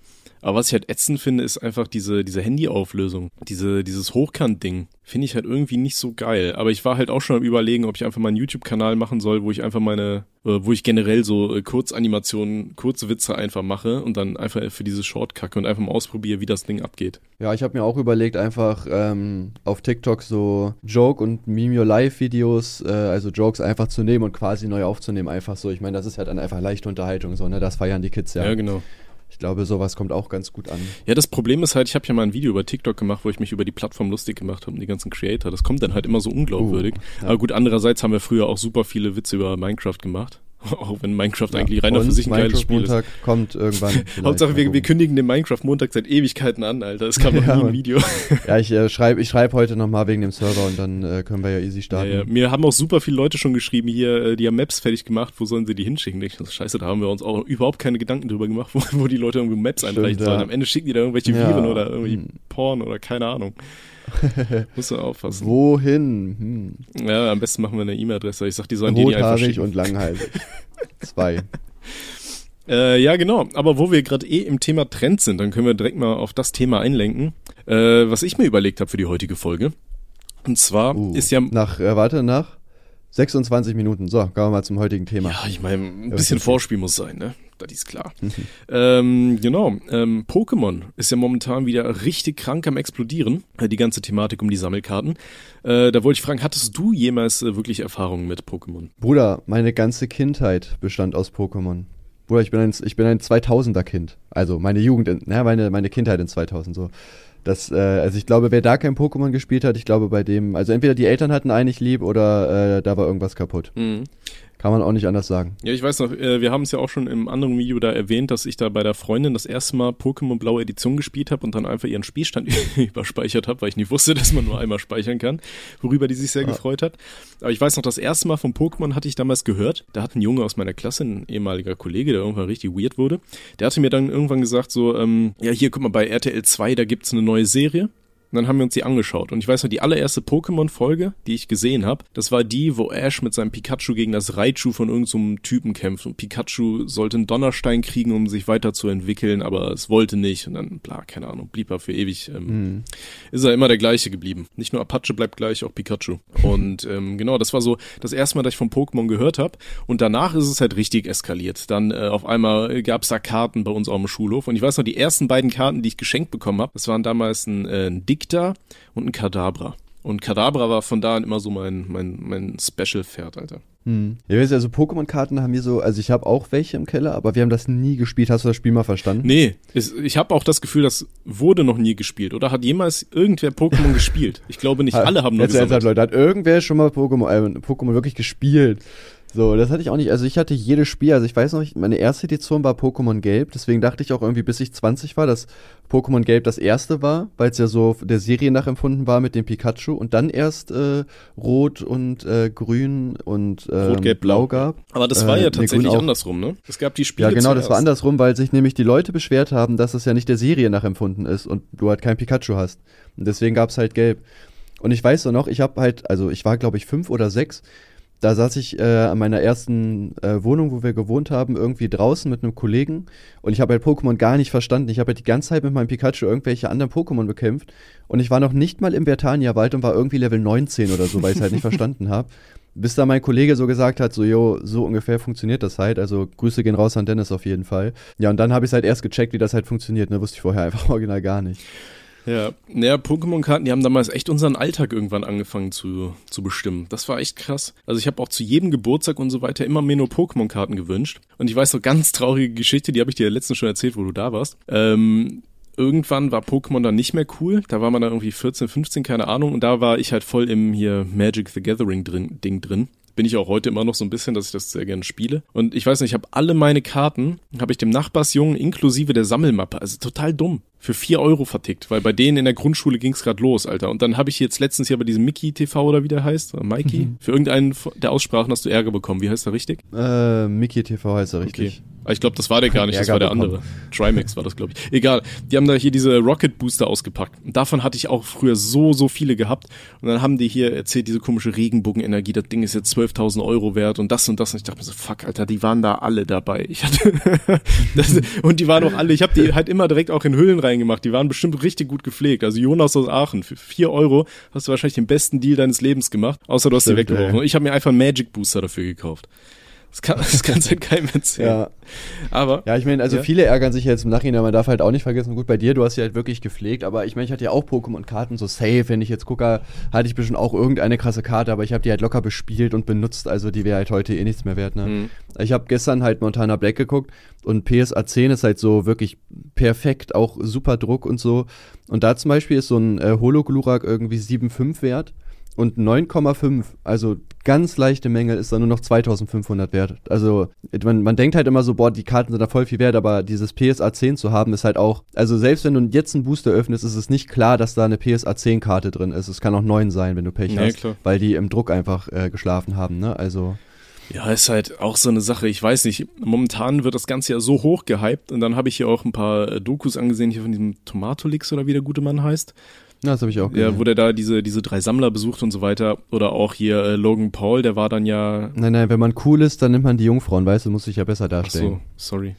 Aber was ich halt ätzend finde, ist einfach diese, diese Handyauflösung. Diese, dieses Hochkant-Ding. Finde ich halt irgendwie nicht so geil. Aber ich war halt auch schon am überlegen, ob ich einfach mal einen YouTube-Kanal machen soll, wo ich einfach meine, äh, wo ich generell so äh, Kurzanimationen, Kurzwitze einfach mache und dann einfach für dieses Short kacke und einfach mal ausprobiere, wie das Ding abgeht. Ja, ich habe mir auch überlegt, einfach ähm, auf TikTok so Joke und Meme Your Life Videos, äh, also Jokes einfach zu nehmen und quasi neu aufzunehmen. Einfach so. Ich meine, das ist halt dann einfach leichte Unterhaltung, so, ne? Das feiern die Kids ja. Ja, genau. Ich glaube, sowas kommt auch ganz gut an. Ja, das Problem ist halt, ich habe ja mal ein Video über TikTok gemacht, wo ich mich über die Plattform lustig gemacht habe und die ganzen Creator. Das kommt dann halt immer so unglaubwürdig. Uh, ja. Aber gut, andererseits haben wir früher auch super viele Witze über Minecraft gemacht. Auch wenn Minecraft ja, eigentlich reiner für sich ein Minecraft geiles Spiel Montag ist. kommt irgendwann. Hauptsache, wir, wir, kündigen den Minecraft Montag seit Ewigkeiten an, Alter. Es kam noch ja, nie ein Video. ja, ich äh, schreibe ich schreib heute nochmal wegen dem Server und dann äh, können wir ja easy starten. Ja, ja. Mir haben auch super viele Leute schon geschrieben hier, äh, die haben Maps fertig gemacht, wo sollen sie die hinschicken? Ich, das scheiße, da haben wir uns auch überhaupt keine Gedanken drüber gemacht, wo, wo die Leute irgendwie Maps Stimmt, einreichen sollen. Am Ende schicken die da irgendwelche Viren oder irgendwie hm. Porn oder keine Ahnung. Musst du aufpassen. Wohin? Hm. Ja, am besten machen wir eine E-Mail-Adresse. Ich sag, die sollen die, die einfach schicken. und langhalsig. Zwei. Äh, ja, genau. Aber wo wir gerade eh im Thema Trend sind, dann können wir direkt mal auf das Thema einlenken, äh, was ich mir überlegt habe für die heutige Folge. Und zwar uh, ist ja. Nach, äh, warte, nach 26 Minuten. So, kommen wir mal zum heutigen Thema. Ja, ich meine, ein bisschen Vorspiel muss sein, ne? Das ist klar. ähm, genau, ähm, Pokémon ist ja momentan wieder richtig krank am explodieren, äh, die ganze Thematik um die Sammelkarten. Äh, da wollte ich fragen, hattest du jemals äh, wirklich Erfahrungen mit Pokémon? Bruder, meine ganze Kindheit bestand aus Pokémon. Bruder, ich bin ein, ich bin ein 2000er Kind. Also meine Jugend, in, na, meine, meine Kindheit in 2000 so. Das, äh, also ich glaube, wer da kein Pokémon gespielt hat, ich glaube bei dem, also entweder die Eltern hatten eigentlich lieb oder äh, da war irgendwas kaputt. Mhm. Kann man auch nicht anders sagen. Ja, ich weiß noch, äh, wir haben es ja auch schon im anderen Video da erwähnt, dass ich da bei der Freundin das erste Mal Pokémon Blaue Edition gespielt habe und dann einfach ihren Spielstand überspeichert habe, weil ich nicht wusste, dass man nur einmal speichern kann, worüber die sich sehr ah. gefreut hat. Aber ich weiß noch, das erste Mal von Pokémon hatte ich damals gehört. Da hat ein Junge aus meiner Klasse, ein ehemaliger Kollege, der irgendwann richtig weird wurde, der hatte mir dann irgendwann gesagt so, ähm, ja hier, guck mal, bei RTL 2, da gibt's eine neue Serie und dann haben wir uns die angeschaut. Und ich weiß noch, die allererste Pokémon-Folge, die ich gesehen habe, das war die, wo Ash mit seinem Pikachu gegen das Raichu von irgendeinem so Typen kämpft. Und Pikachu sollte einen Donnerstein kriegen, um sich weiterzuentwickeln, aber es wollte nicht. Und dann, bla, keine Ahnung, blieb er für ewig. Ähm, mhm. Ist er immer der gleiche geblieben. Nicht nur Apache bleibt gleich, auch Pikachu. Und ähm, genau, das war so das erste Mal, dass ich von Pokémon gehört habe. Und danach ist es halt richtig eskaliert. Dann äh, auf einmal gab es da Karten bei uns auf dem Schulhof. Und ich weiß noch, die ersten beiden Karten, die ich geschenkt bekommen habe, das waren damals ein, äh, ein Dick Invicta und ein Kadabra. Und Kadabra war von da an immer so mein, mein, mein Special-Pferd, Alter. Hm. Ja, also Pokémon-Karten haben wir so, also ich habe auch welche im Keller, aber wir haben das nie gespielt. Hast du das Spiel mal verstanden? Nee, ist, ich habe auch das Gefühl, das wurde noch nie gespielt. Oder hat jemals irgendwer Pokémon gespielt? Ich glaube nicht, alle haben nur jetzt, jetzt, Leute, hat irgendwer schon mal Pokémon, äh, Pokémon wirklich gespielt? So, das hatte ich auch nicht. Also ich hatte jedes Spiel, also ich weiß noch, meine erste Edition war Pokémon Gelb, deswegen dachte ich auch irgendwie, bis ich 20 war, dass Pokémon Gelb das erste war, weil es ja so der Serie nachempfunden war mit dem Pikachu und dann erst äh, Rot und äh, Grün und äh, Rot, Gelb, Blau gab. Aber das war ja äh, tatsächlich nee, andersrum, ne? Es gab die Spiele Ja, genau, zuerst. das war andersrum, weil sich nämlich die Leute beschwert haben, dass es ja nicht der Serie nachempfunden ist und du halt kein Pikachu hast. Und deswegen gab es halt Gelb. Und ich weiß so noch, ich habe halt, also ich war glaube ich fünf oder sechs da saß ich äh, an meiner ersten äh, Wohnung, wo wir gewohnt haben, irgendwie draußen mit einem Kollegen und ich habe halt Pokémon gar nicht verstanden. Ich habe halt die ganze Zeit mit meinem Pikachu irgendwelche anderen Pokémon bekämpft und ich war noch nicht mal im Vertania-Wald und war irgendwie Level 19 oder so, weil ich es halt nicht verstanden habe. Bis da mein Kollege so gesagt hat, so, jo, so ungefähr funktioniert das halt. Also Grüße gehen raus an Dennis auf jeden Fall. Ja, und dann habe ich halt erst gecheckt, wie das halt funktioniert. Ne, wusste ich vorher einfach original gar nicht. Ja, naja, Pokémon-Karten, die haben damals echt unseren Alltag irgendwann angefangen zu, zu bestimmen. Das war echt krass. Also ich habe auch zu jedem Geburtstag und so weiter immer mir nur Pokémon-Karten gewünscht. Und ich weiß noch ganz traurige Geschichte, die habe ich dir letztens schon erzählt, wo du da warst. Ähm, irgendwann war Pokémon dann nicht mehr cool. Da war man dann irgendwie 14, 15, keine Ahnung. Und da war ich halt voll im hier Magic the Gathering drin, Ding drin bin ich auch heute immer noch so ein bisschen, dass ich das sehr gerne spiele. Und ich weiß nicht, ich habe alle meine Karten, habe ich dem Nachbarsjungen inklusive der Sammelmappe, also total dumm, für vier Euro vertickt, weil bei denen in der Grundschule ging's grad los, Alter. Und dann habe ich jetzt letztens hier bei diesem Mickey TV oder wie der heißt, oder Mikey, mhm. für irgendeinen der Aussprachen hast du Ärger bekommen. Wie heißt er richtig? Äh, Mickey TV heißt er richtig. Okay. Ah, ich glaube, das war der gar nicht, das war der andere. Trimax war das, glaube ich. Egal. Die haben da hier diese Rocket Booster ausgepackt. Und davon hatte ich auch früher so, so viele gehabt. Und dann haben die hier erzählt, diese komische Regenbogenenergie, das Ding ist jetzt 12.000 Euro wert und das und das. Und ich dachte mir so, fuck, Alter, die waren da alle dabei. Ich hatte das, und die waren auch alle, ich habe die halt immer direkt auch in Hüllen reingemacht. Die waren bestimmt richtig gut gepflegt. Also Jonas aus Aachen, für vier Euro hast du wahrscheinlich den besten Deal deines Lebens gemacht. Außer du hast die weggeworfen. Ich habe mir einfach einen Magic Booster dafür gekauft. Das, kann, das kannst du keinem erzählen. Ja. Aber. Ja, ich meine, also ja. viele ärgern sich jetzt im Nachhinein, man darf halt auch nicht vergessen, gut, bei dir, du hast ja halt wirklich gepflegt, aber ich meine, ich hatte ja auch Pokémon-Karten so safe. Wenn ich jetzt gucke, hatte ich bestimmt auch irgendeine krasse Karte, aber ich habe die halt locker bespielt und benutzt, also die wäre halt heute eh nichts mehr wert, ne? Mhm. Ich habe gestern halt Montana Black geguckt und PSA 10 ist halt so wirklich perfekt, auch super Druck und so. Und da zum Beispiel ist so ein äh, Hologlurak irgendwie 7,5 wert und 9,5, also ganz leichte Mängel, ist dann nur noch 2500 wert. Also man, man denkt halt immer so, boah, die Karten sind da voll viel wert, aber dieses PSA 10 zu haben ist halt auch, also selbst wenn du jetzt einen Booster öffnest, ist es nicht klar, dass da eine PSA 10 Karte drin ist. Es kann auch 9 sein, wenn du Pech nee, hast, klar. weil die im Druck einfach äh, geschlafen haben, ne? Also ja, ist halt auch so eine Sache, ich weiß nicht, momentan wird das Ganze ja so hoch gehypt und dann habe ich hier auch ein paar äh, Dokus angesehen, hier von diesem Tomatolix oder wie der gute Mann heißt. Ja, das habe ich auch gesehen. Ja, wo der da diese, diese drei Sammler besucht und so weiter. Oder auch hier äh, Logan Paul, der war dann ja. Nein, nein, wenn man cool ist, dann nimmt man die Jungfrauen, weißt du, muss sich ja besser darstellen. Ach so, sorry.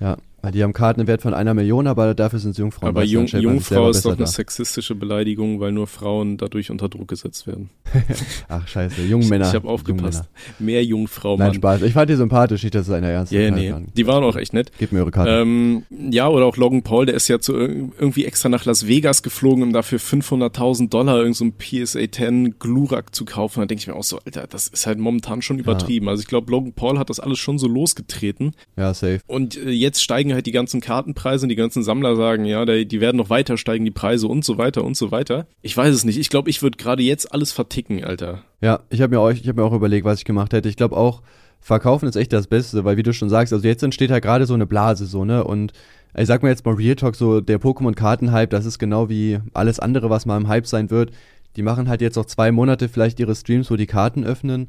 Ja. Die haben Karten im Wert von einer Million, aber dafür sind sie Jungfrauen. Aber Jung, Jungfrau ist doch eine dar. sexistische Beleidigung, weil nur Frauen dadurch unter Druck gesetzt werden. Ach, scheiße, Jungmänner. Ich habe aufgepasst. Jungmänner. Mehr Jungfrau, Nein, Mann. Spaß. Ich fand die sympathisch, nicht, dass es einer ernst Ja, ist. nee. Die waren auch echt nett. Gebt mir eure Karte. Ähm, ja, oder auch Logan Paul, der ist ja zu, ir- irgendwie extra nach Las Vegas geflogen, um dafür 500.000 Dollar irgend so PSA 10 Glurak zu kaufen. Da denke ich mir auch so, Alter, das ist halt momentan schon übertrieben. Also ich glaube, Logan Paul hat das alles schon so losgetreten. ja, safe. Und äh, jetzt steigen halt die ganzen Kartenpreise und die ganzen Sammler sagen, ja, die, werden noch weiter steigen, die Preise und so weiter und so weiter. Ich weiß es nicht. Ich glaube, ich würde gerade jetzt alles verticken, Alter. Ja, ich habe mir, auch- hab mir auch überlegt, was ich gemacht hätte. Ich glaube auch, verkaufen ist echt das Beste, weil wie du schon sagst, also jetzt entsteht halt gerade so eine Blase so, ne? Und ich sag mal jetzt mal Real Talk, so der Pokémon-Karten-Hype, das ist genau wie alles andere, was mal im Hype sein wird. Die machen halt jetzt noch zwei Monate vielleicht ihre Streams, wo die Karten öffnen.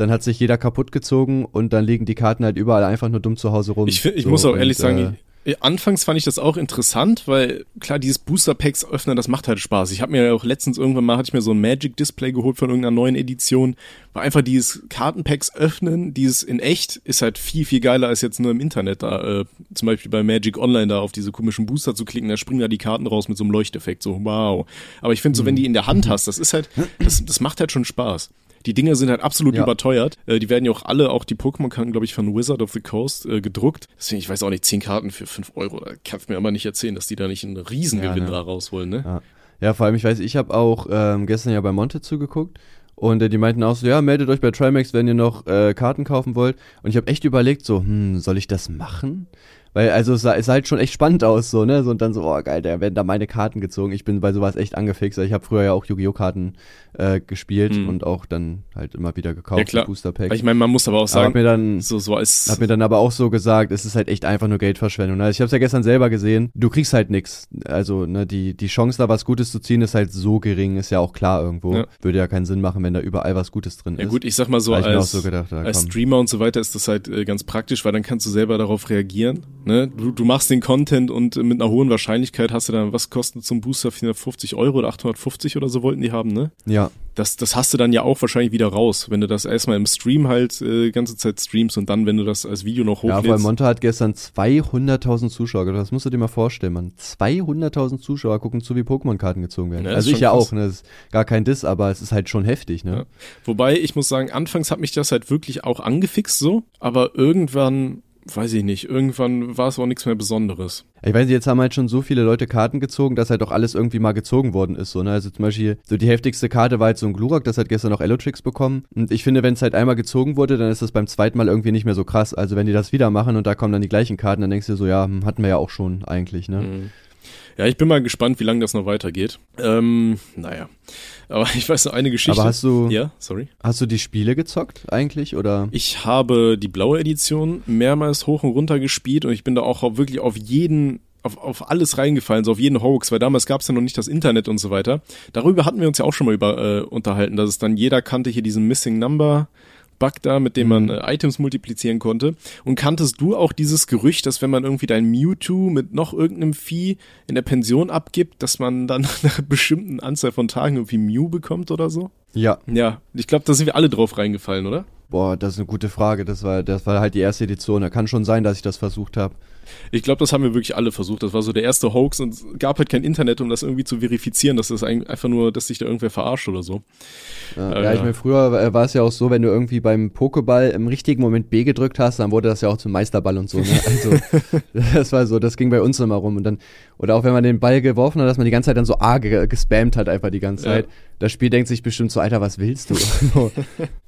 Dann hat sich jeder kaputt gezogen und dann liegen die Karten halt überall einfach nur dumm zu Hause rum. Ich, ich So, muss auch ehrlich äh, sagen, äh, anfangs fand ich das auch interessant, weil klar, dieses Booster Packs öffnen, das macht halt Spaß. Ich habe mir ja auch letztens irgendwann mal, hatte ich mir so ein Magic Display geholt von irgendeiner neuen Edition, war einfach dieses Kartenpacks öffnen, dieses in echt, ist halt viel, viel geiler als jetzt nur im Internet da, äh, zum Beispiel bei Magic Online da auf diese komischen Booster zu klicken, da springen da die Karten raus mit so einem Leuchteffekt, so wow. Aber ich finde so, wenn die in der Hand hast, das ist halt, das, das macht halt schon Spaß. Die Dinger sind halt absolut Ja. überteuert. Äh, die werden ja auch alle, auch die Pokémon-Karten, glaube ich, von Wizard of the Coast äh, gedruckt. Deswegen, ich weiß auch nicht, 10 Karten für 5 Euro. Da kannst du mir aber nicht erzählen, dass die da nicht einen Riesengewinn Ja, ne. da rausholen, ne? Ja. ja, vor allem, ich weiß, ich habe auch ähm, gestern ja bei Monte zugeguckt und äh, die meinten auch so, ja, meldet euch bei Trimax, wenn ihr noch äh, Karten kaufen wollt. Und ich habe echt überlegt, so, hm, soll ich das machen? Weil, also es sah, es sah halt schon echt spannend aus, so, ne? So, und dann so, oh geil, da werden da meine Karten gezogen. Ich bin bei sowas echt angefixt. Ich habe früher ja auch Yu-Gi-Oh! Karten äh, gespielt Hm. und auch dann halt immer wieder gekauft, Ja, klar. Booster Packs. Weil ich meine, man muss aber auch Aber sagen, hab mir dann so, so als, hab mir dann aber auch so gesagt, es ist halt echt einfach nur Geldverschwendung. Also ich habe es ja gestern selber gesehen. Du kriegst halt nix. Also ne, die die Chance da was Gutes zu ziehen ist halt so gering, ist ja auch klar irgendwo. Ja. Würde ja keinen Sinn machen, wenn da überall was Gutes drin ja ist. gut, ich sag mal so, als, so gedacht, ja, als. Streamer und so weiter ist das halt äh, ganz praktisch, weil dann kannst du selber darauf reagieren. Ne? Du, du machst den Content und äh, mit einer hohen Wahrscheinlichkeit hast du dann, was kostet zum Booster 450 Euro oder 850 oder so wollten die haben, ne? Ja, das, das hast du dann ja auch wahrscheinlich wieder raus, wenn du das erstmal im Stream halt äh, ganze Zeit streamst und dann, wenn du das als Video noch ja, hochlädst. vor allem Monte hat gestern 200.000 Zuschauer. Das musst du dir mal vorstellen, man. 200.000 Zuschauer gucken zu, wie Pokémon-Karten gezogen werden. Ja, also ich ja krass. auch, ne? Das ist gar kein Diss, aber es ist halt schon heftig, ne? Ja. Wobei, ich muss sagen, anfangs hat mich das halt wirklich auch angefixt so, aber irgendwann, weiß ich nicht, irgendwann war es auch nichts mehr Besonderes. Ich weiß nicht, jetzt haben halt schon so viele Leute Karten gezogen, dass halt auch alles irgendwie mal gezogen worden ist. So, ne? Also zum Beispiel, so die heftigste Karte war halt so ein Glurak, das hat gestern noch Elotrix bekommen. Und ich finde, wenn es halt einmal gezogen wurde, dann ist das beim zweiten Mal irgendwie nicht mehr so krass. Also wenn die das wieder machen und da kommen dann die gleichen Karten, dann denkst du so, ja, hm, hatten wir ja auch schon eigentlich, ne? Mhm. Ja, ich bin mal gespannt, wie lange das noch weitergeht. Ähm, naja. Aber ich weiß noch eine Geschichte. Aber hast du, ja, sorry. hast du die Spiele gezockt eigentlich, oder? Ich habe die blaue Edition mehrmals hoch und runter gespielt und ich bin da auch auf- wirklich auf jeden auf, auf alles reingefallen, so auf jeden Hoax, weil damals gab es ja noch nicht das Internet und so weiter. Darüber hatten wir uns ja auch schon mal über äh, unterhalten, dass es dann jeder kannte hier diesen Missing Number Bug da, mit dem man Mhm. äh, Items multiplizieren konnte. Und kanntest du auch dieses Gerücht, dass wenn man irgendwie dein Mewtwo mit noch irgendeinem Vieh in der Pension abgibt, dass man dann nach einer bestimmten Anzahl von Tagen irgendwie Mew bekommt oder so? Ja. Ja, ich glaube, da sind wir alle drauf reingefallen, oder? Boah, das ist eine gute Frage. Das war, das war halt die erste Edition. Da kann schon sein, dass ich das versucht habe. Ich glaube, das haben wir wirklich alle versucht. Das war so der erste Hoax und es gab halt kein Internet, um das irgendwie zu verifizieren, dass das eigentlich einfach nur, dass sich da irgendwer verarscht oder so. Ja, Äh, ja, ich meine, früher äh, war es ja auch so, wenn du irgendwie beim Pokéball im richtigen Moment B gedrückt hast, dann wurde das ja auch zum Meisterball und so. Ne? Also das war so, das ging bei uns immer rum und dann oder auch wenn man den Ball geworfen hat, dass man die ganze Zeit dann so A ge gespammt hat einfach die ganze Ja. Zeit. Das Spiel denkt sich bestimmt so, Alter, was willst du? So.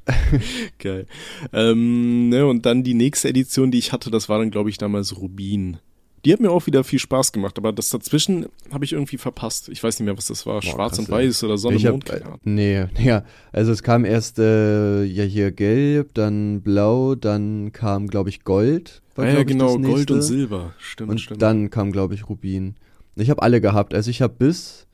Geil. Ähm, ne, und dann die nächste Edition, die ich hatte, das war dann, glaube ich, damals Rubin. Die hat mir auch wieder viel Spaß gemacht, aber das dazwischen habe ich irgendwie verpasst. Ich weiß nicht mehr, was das war. Schwarz krass, und. Weiß oder Sonne, ich hab, Mond, Ahnung. nee, ja, also es kam erst äh, ja hier gelb, dann blau, dann kam glaube ich Gold. War, Ah, ja, genau, Gold und. Silber. Stimmt, Und stimmt. dann kam, glaube ich, Rubin. Ich habe alle gehabt. Also ich habe bis,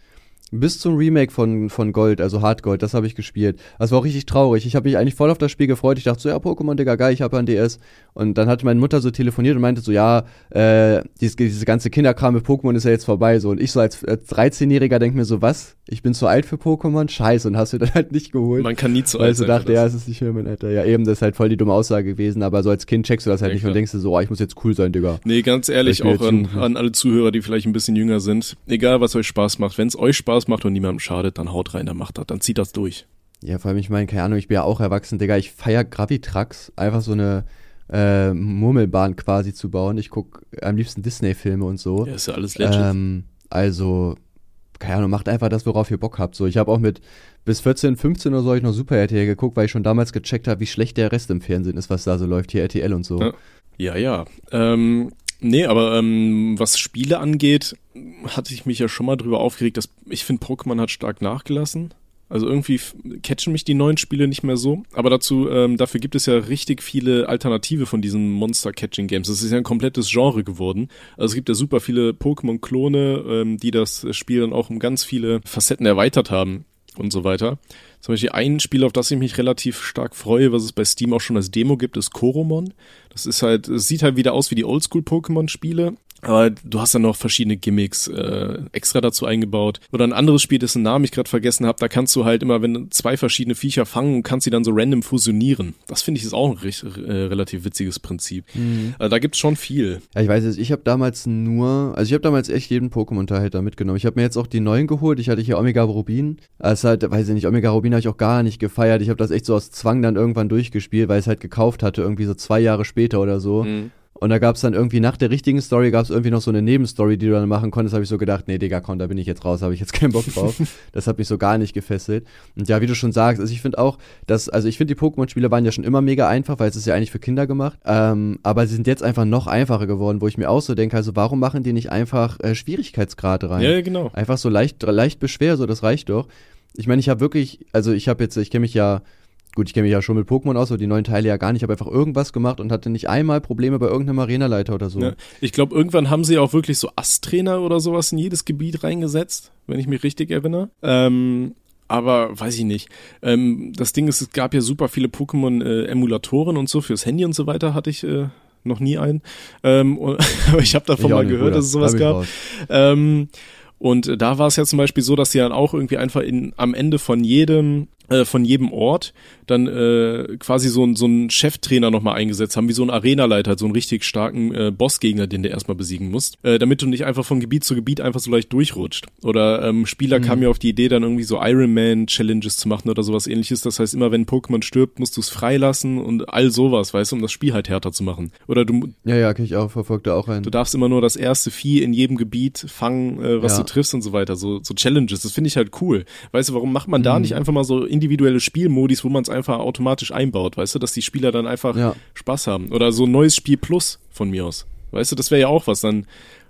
Bis zum Remake von, von Gold, also Hard Gold, das habe ich gespielt. Das war auch richtig traurig. Ich habe mich eigentlich voll auf das Spiel gefreut. Ich dachte so, ja, Pokémon, Digga, geil, ich habe ein DS. Und dann hat meine Mutter so telefoniert und meinte so, ja, äh, dieses, diese ganze Kinderkram mit Pokémon ist ja jetzt vorbei. So. Und ich so als, als 13-Jähriger denke mir so, was? Ich bin zu alt für Pokémon? Scheiße. Und hast du dann halt nicht geholt. Man kann nie zu alt sein. Weil ich dachte, ja, es ist nicht für mein Alter. Ja, eben, das ist halt voll die dumme Aussage gewesen. Aber so als Kind checkst du das halt ja, nicht klar. und denkst du so, oh, ich muss jetzt cool sein, Digga. Nee, ganz ehrlich, auch an, an alle Zuhörer, die vielleicht ein bisschen jünger sind. Egal, was euch Spaß macht. Wenn es euch Spaß macht und niemandem schadet, schadet, dann haut rein, dann macht das, dann zieht das durch. Ja, vor allem, ich meine, keine Ahnung, ich bin ja auch erwachsen, Digga, ich feier Gravitrax, einfach so eine äh, Murmelbahn quasi zu bauen. Ich gucke am liebsten Disney-Filme und so. Ja, ist ja alles legend. Ähm, also, keine Ahnung, macht einfach das, worauf ihr Bock habt. So, ich habe auch mit bis 14, 15 oder so ich noch Super RTL geguckt, weil ich schon damals gecheckt habe, wie schlecht der Rest im Fernsehen ist, was da so läuft, hier RTL und so. Ja, ja. ja. Ähm, Nee, aber ähm, was Spiele angeht, hatte ich mich ja schon mal drüber aufgeregt, dass ich finde, Pokémon hat stark nachgelassen. Also irgendwie catchen mich die neuen Spiele nicht mehr so. Aber dazu, ähm, dafür gibt es ja richtig viele Alternative von diesen Monster-Catching-Games. Das ist ja ein komplettes Genre geworden. Also es gibt ja super viele Pokémon-Klone, ähm, die das Spiel dann auch um ganz viele Facetten erweitert haben und so weiter. Zum Beispiel ein Spiel, auf das ich mich relativ stark freue, was es bei Steam auch schon als Demo gibt, ist Koromon. Das ist halt, es sieht halt wieder aus wie die Oldschool-Pokémon-Spiele, aber du hast dann noch verschiedene Gimmicks äh, extra dazu eingebaut. Oder ein anderes Spiel, dessen Namen ich gerade vergessen habe, da kannst du halt immer, wenn zwei verschiedene Viecher fangen und kannst sie dann so random fusionieren. Das finde ich ist auch ein recht, äh, relativ witziges Prinzip. Mhm. Also da gibt's schon viel. Ja, ich weiß es, ich habe damals nur, also ich habe damals echt jeden Pokémon-Teil da mitgenommen. Ich habe mir jetzt auch die neuen geholt. Ich hatte hier Omega Rubin. Also halt, weiß ich nicht, Omega Rubin habe ich auch gar nicht gefeiert. Ich habe das echt so aus Zwang dann irgendwann durchgespielt, weil ich es halt gekauft hatte, irgendwie so zwei Jahre später oder so. Mhm. Und da gab es dann irgendwie nach der richtigen Story gab es irgendwie noch so eine Nebenstory, die du dann machen konntest. Habe ich so gedacht, nee, Digga, komm, da bin ich jetzt raus, habe ich jetzt keinen Bock drauf. das hat mich so gar nicht gefesselt. Und ja, wie du schon sagst, also ich finde auch, dass, also ich finde die Pokémon-Spiele waren ja schon immer mega einfach, weil es ist ja eigentlich für Kinder gemacht. Ähm, aber sie sind jetzt einfach noch einfacher geworden, wo ich mir auch so denke, also warum machen die nicht einfach äh, Schwierigkeitsgrade rein? Ja, ja, genau. Einfach so leicht, leicht beschwer, so das reicht doch. Ich meine, ich habe wirklich, also ich habe jetzt, ich kenne mich ja Gut, ich kenne mich ja schon mit Pokémon aus, aber die neuen Teile ja gar nicht. Ich habe einfach irgendwas gemacht und hatte nicht einmal Probleme bei irgendeinem Arenaleiter oder so. Ja, ich glaube, irgendwann haben sie auch wirklich so Asttrainer oder sowas in jedes Gebiet reingesetzt, wenn ich mich richtig erinnere. Ähm, aber weiß ich nicht. Ähm, das Ding ist, es gab ja super viele Pokémon-Emulatoren äh, und so fürs Handy und so weiter hatte ich äh, noch nie einen. Ähm, aber ich habe davon ich mal nicht, gehört, Bruder. dass es sowas gab. Ähm, und da war es ja zum Beispiel so, dass sie dann auch irgendwie einfach in, am Ende von jedem äh, von jedem Ort dann äh, quasi so, so einen Cheftrainer nochmal eingesetzt haben, wie so ein Arenaleiter, so einen richtig starken äh, Bossgegner, den du erstmal besiegen musst, äh, damit du nicht einfach von Gebiet zu Gebiet einfach so leicht durchrutscht. Oder ähm, Spieler mhm. kamen ja auf die Idee, dann irgendwie so Ironman-Challenges zu machen oder sowas ähnliches. Das heißt, immer wenn Pokémon stirbt, musst du es freilassen und all sowas, weißt du, um das Spiel halt härter zu machen. Oder du. Ja, ja, kann ich auch, verfolgt da auch ein. Du darfst immer nur das erste Vieh in jedem Gebiet fangen, äh, was ja. du triffst und so weiter. So, so Challenges, das finde ich halt cool. Weißt du, warum macht man da mhm. nicht einfach mal so individuelle Spielmodis, wo man es einfach automatisch einbaut, weißt du, dass die Spieler dann einfach ja. Spaß haben. Oder so ein neues Spiel Plus von mir aus. Weißt du, das wäre ja auch was. Dann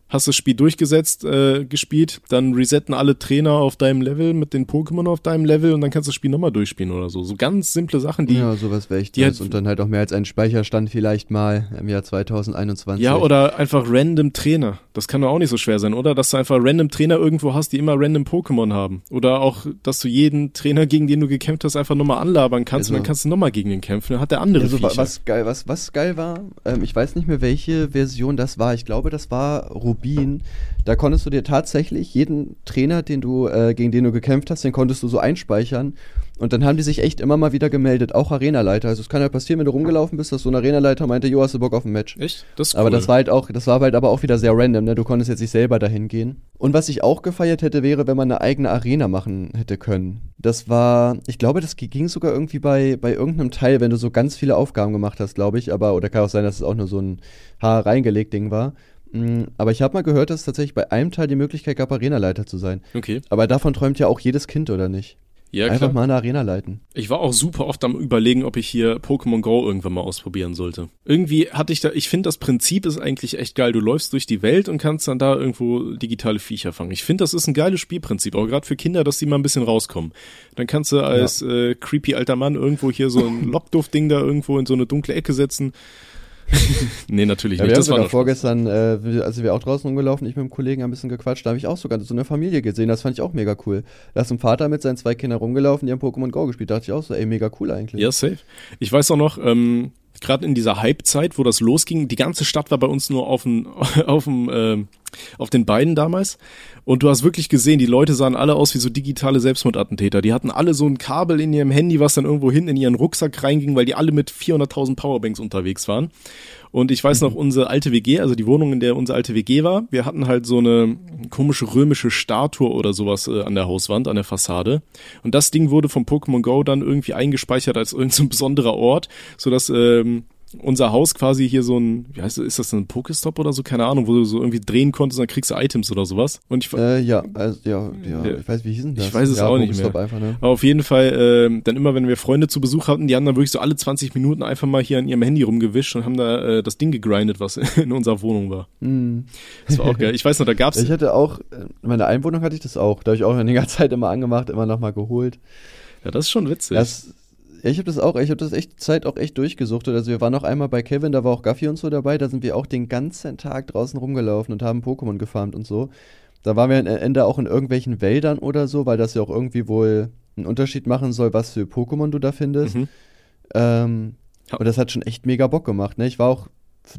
hast das Spiel durchgesetzt, äh, gespielt, dann resetten alle Trainer auf deinem Level mit den Pokémon auf deinem Level und dann kannst du das Spiel nochmal durchspielen oder so. So ganz simple Sachen, die. Ja, sowas wäre echt die halt, Und dann halt auch mehr als ein Speicherstand vielleicht mal im Jahr 2021. Ja, oder einfach random Trainer. Das kann doch auch nicht so schwer sein, oder? Dass du einfach random Trainer irgendwo hast, die immer random Pokémon haben. Oder auch, dass du jeden Trainer, gegen den du gekämpft hast, einfach nochmal anlabern kannst also, und dann kannst du nochmal gegen den kämpfen. Dann hat der andere also, was geil, was, was geil war, ähm, ich weiß nicht mehr, welche Version das war. Ich glaube, das war Rubin da konntest du dir tatsächlich jeden Trainer, den du, äh, gegen den du gekämpft hast, den konntest du so einspeichern. Und dann haben die sich echt immer mal wieder gemeldet, auch Arenaleiter. Also es kann ja passieren, wenn du rumgelaufen bist, dass so ein Arenaleiter meinte, jo, hast du Bock auf ein Match? Echt? Das ist cool. Aber das war halt auch, das war halt aber auch wieder sehr random, ne? Du konntest jetzt nicht selber dahin gehen. Und was ich auch gefeiert hätte, wäre, wenn man eine eigene Arena machen hätte können. Das war, ich glaube, das ging sogar irgendwie bei, bei irgendeinem Teil, wenn du so ganz viele Aufgaben gemacht hast, glaube ich. Aber, oder kann auch sein, dass es auch nur so ein Haar reingelegt Ding war. Mm, aber ich habe mal gehört, dass es tatsächlich bei einem Teil die Möglichkeit gab, Arenaleiter zu sein. Okay. Aber davon träumt ja auch jedes Kind, oder nicht? Ja, Einfach klar. mal eine Arena leiten. Ich war auch super oft am überlegen, ob ich hier Pokémon Go irgendwann mal ausprobieren sollte. Irgendwie hatte ich da, ich finde das Prinzip ist eigentlich echt geil. Du läufst durch die Welt und kannst dann da irgendwo digitale Viecher fangen. Ich finde, das ist ein geiles Spielprinzip, auch gerade für Kinder, dass die mal ein bisschen rauskommen. Dann kannst du als ja. äh, creepy alter Mann irgendwo hier so ein Lockduft-Ding da irgendwo in so eine dunkle Ecke setzen nee, natürlich Ja, nicht. wir haben Das war sogar vorgestern, äh, wir- also wir auch draußen rumgelaufen, ich mit dem Kollegen ein bisschen gequatscht, da habe ich auch sogar so eine Familie gesehen, das fand ich auch mega cool. Da ist ein Vater mit seinen zwei Kindern rumgelaufen, die haben Pokémon Go gespielt, da dachte ich auch so, ey, mega cool eigentlich. Ja, safe. Ich weiß auch noch, ähm, gerade in dieser Hype-Zeit, wo das losging, die ganze Stadt war bei uns nur auf dem, auf dem, ähm, auf den Beinen damals. Und du hast wirklich gesehen, die Leute sahen alle aus wie so digitale Selbstmordattentäter. Die hatten alle so ein Kabel in ihrem Handy, was dann irgendwo hinten in ihren Rucksack reinging, weil die alle mit 400.000 Powerbanks unterwegs waren. Und ich weiß noch, unsere alte WG, also die Wohnung, in der unsere alte WG war, wir hatten halt so eine komische römische Statue oder sowas äh, an der Hauswand, an der Fassade. Und das Ding wurde vom Pokémon Go dann irgendwie eingespeichert als irgendein so besonderer Ort, sodass ähm, unser Haus quasi hier so ein, wie heißt das, ist das ein Pokestop oder so? Keine Ahnung, wo du so irgendwie drehen konntest und dann kriegst du Items oder sowas. Und ich, Äh, ja, also, ja, ja, Ja. ich weiß, wie hieß denn das? Ich weiß es ja, auch nicht Pokestop mehr. Einfach, ne? Aber auf jeden Fall, ähm, dann immer, wenn wir Freunde zu Besuch hatten, die haben dann wirklich so alle 20 Minuten einfach mal hier an ihrem Handy rumgewischt und haben da äh, das Ding gegrindet, was in unserer Wohnung war. Mhm. Das war auch geil. Ich weiß noch, da gab's Ich hatte auch, äh, in meiner Einwohnung hatte ich das auch, da habe ich auch in der Zeit immer angemacht, immer nochmal geholt. ja, das ist schon witzig. Das, ich habe das auch, ich habe das echt Zeit auch echt durchgesuchtet. Also wir waren noch einmal bei Kevin, da war auch Gaffi und so dabei, da sind wir auch den ganzen Tag draußen rumgelaufen und haben Pokémon gefarmt und so. Da waren wir am Ende auch in irgendwelchen Wäldern oder so, weil das ja auch irgendwie wohl einen Unterschied machen soll, was für Pokémon du da findest. Mhm. Ähm. Und das hat schon echt mega Bock gemacht. Ne? Ich war auch,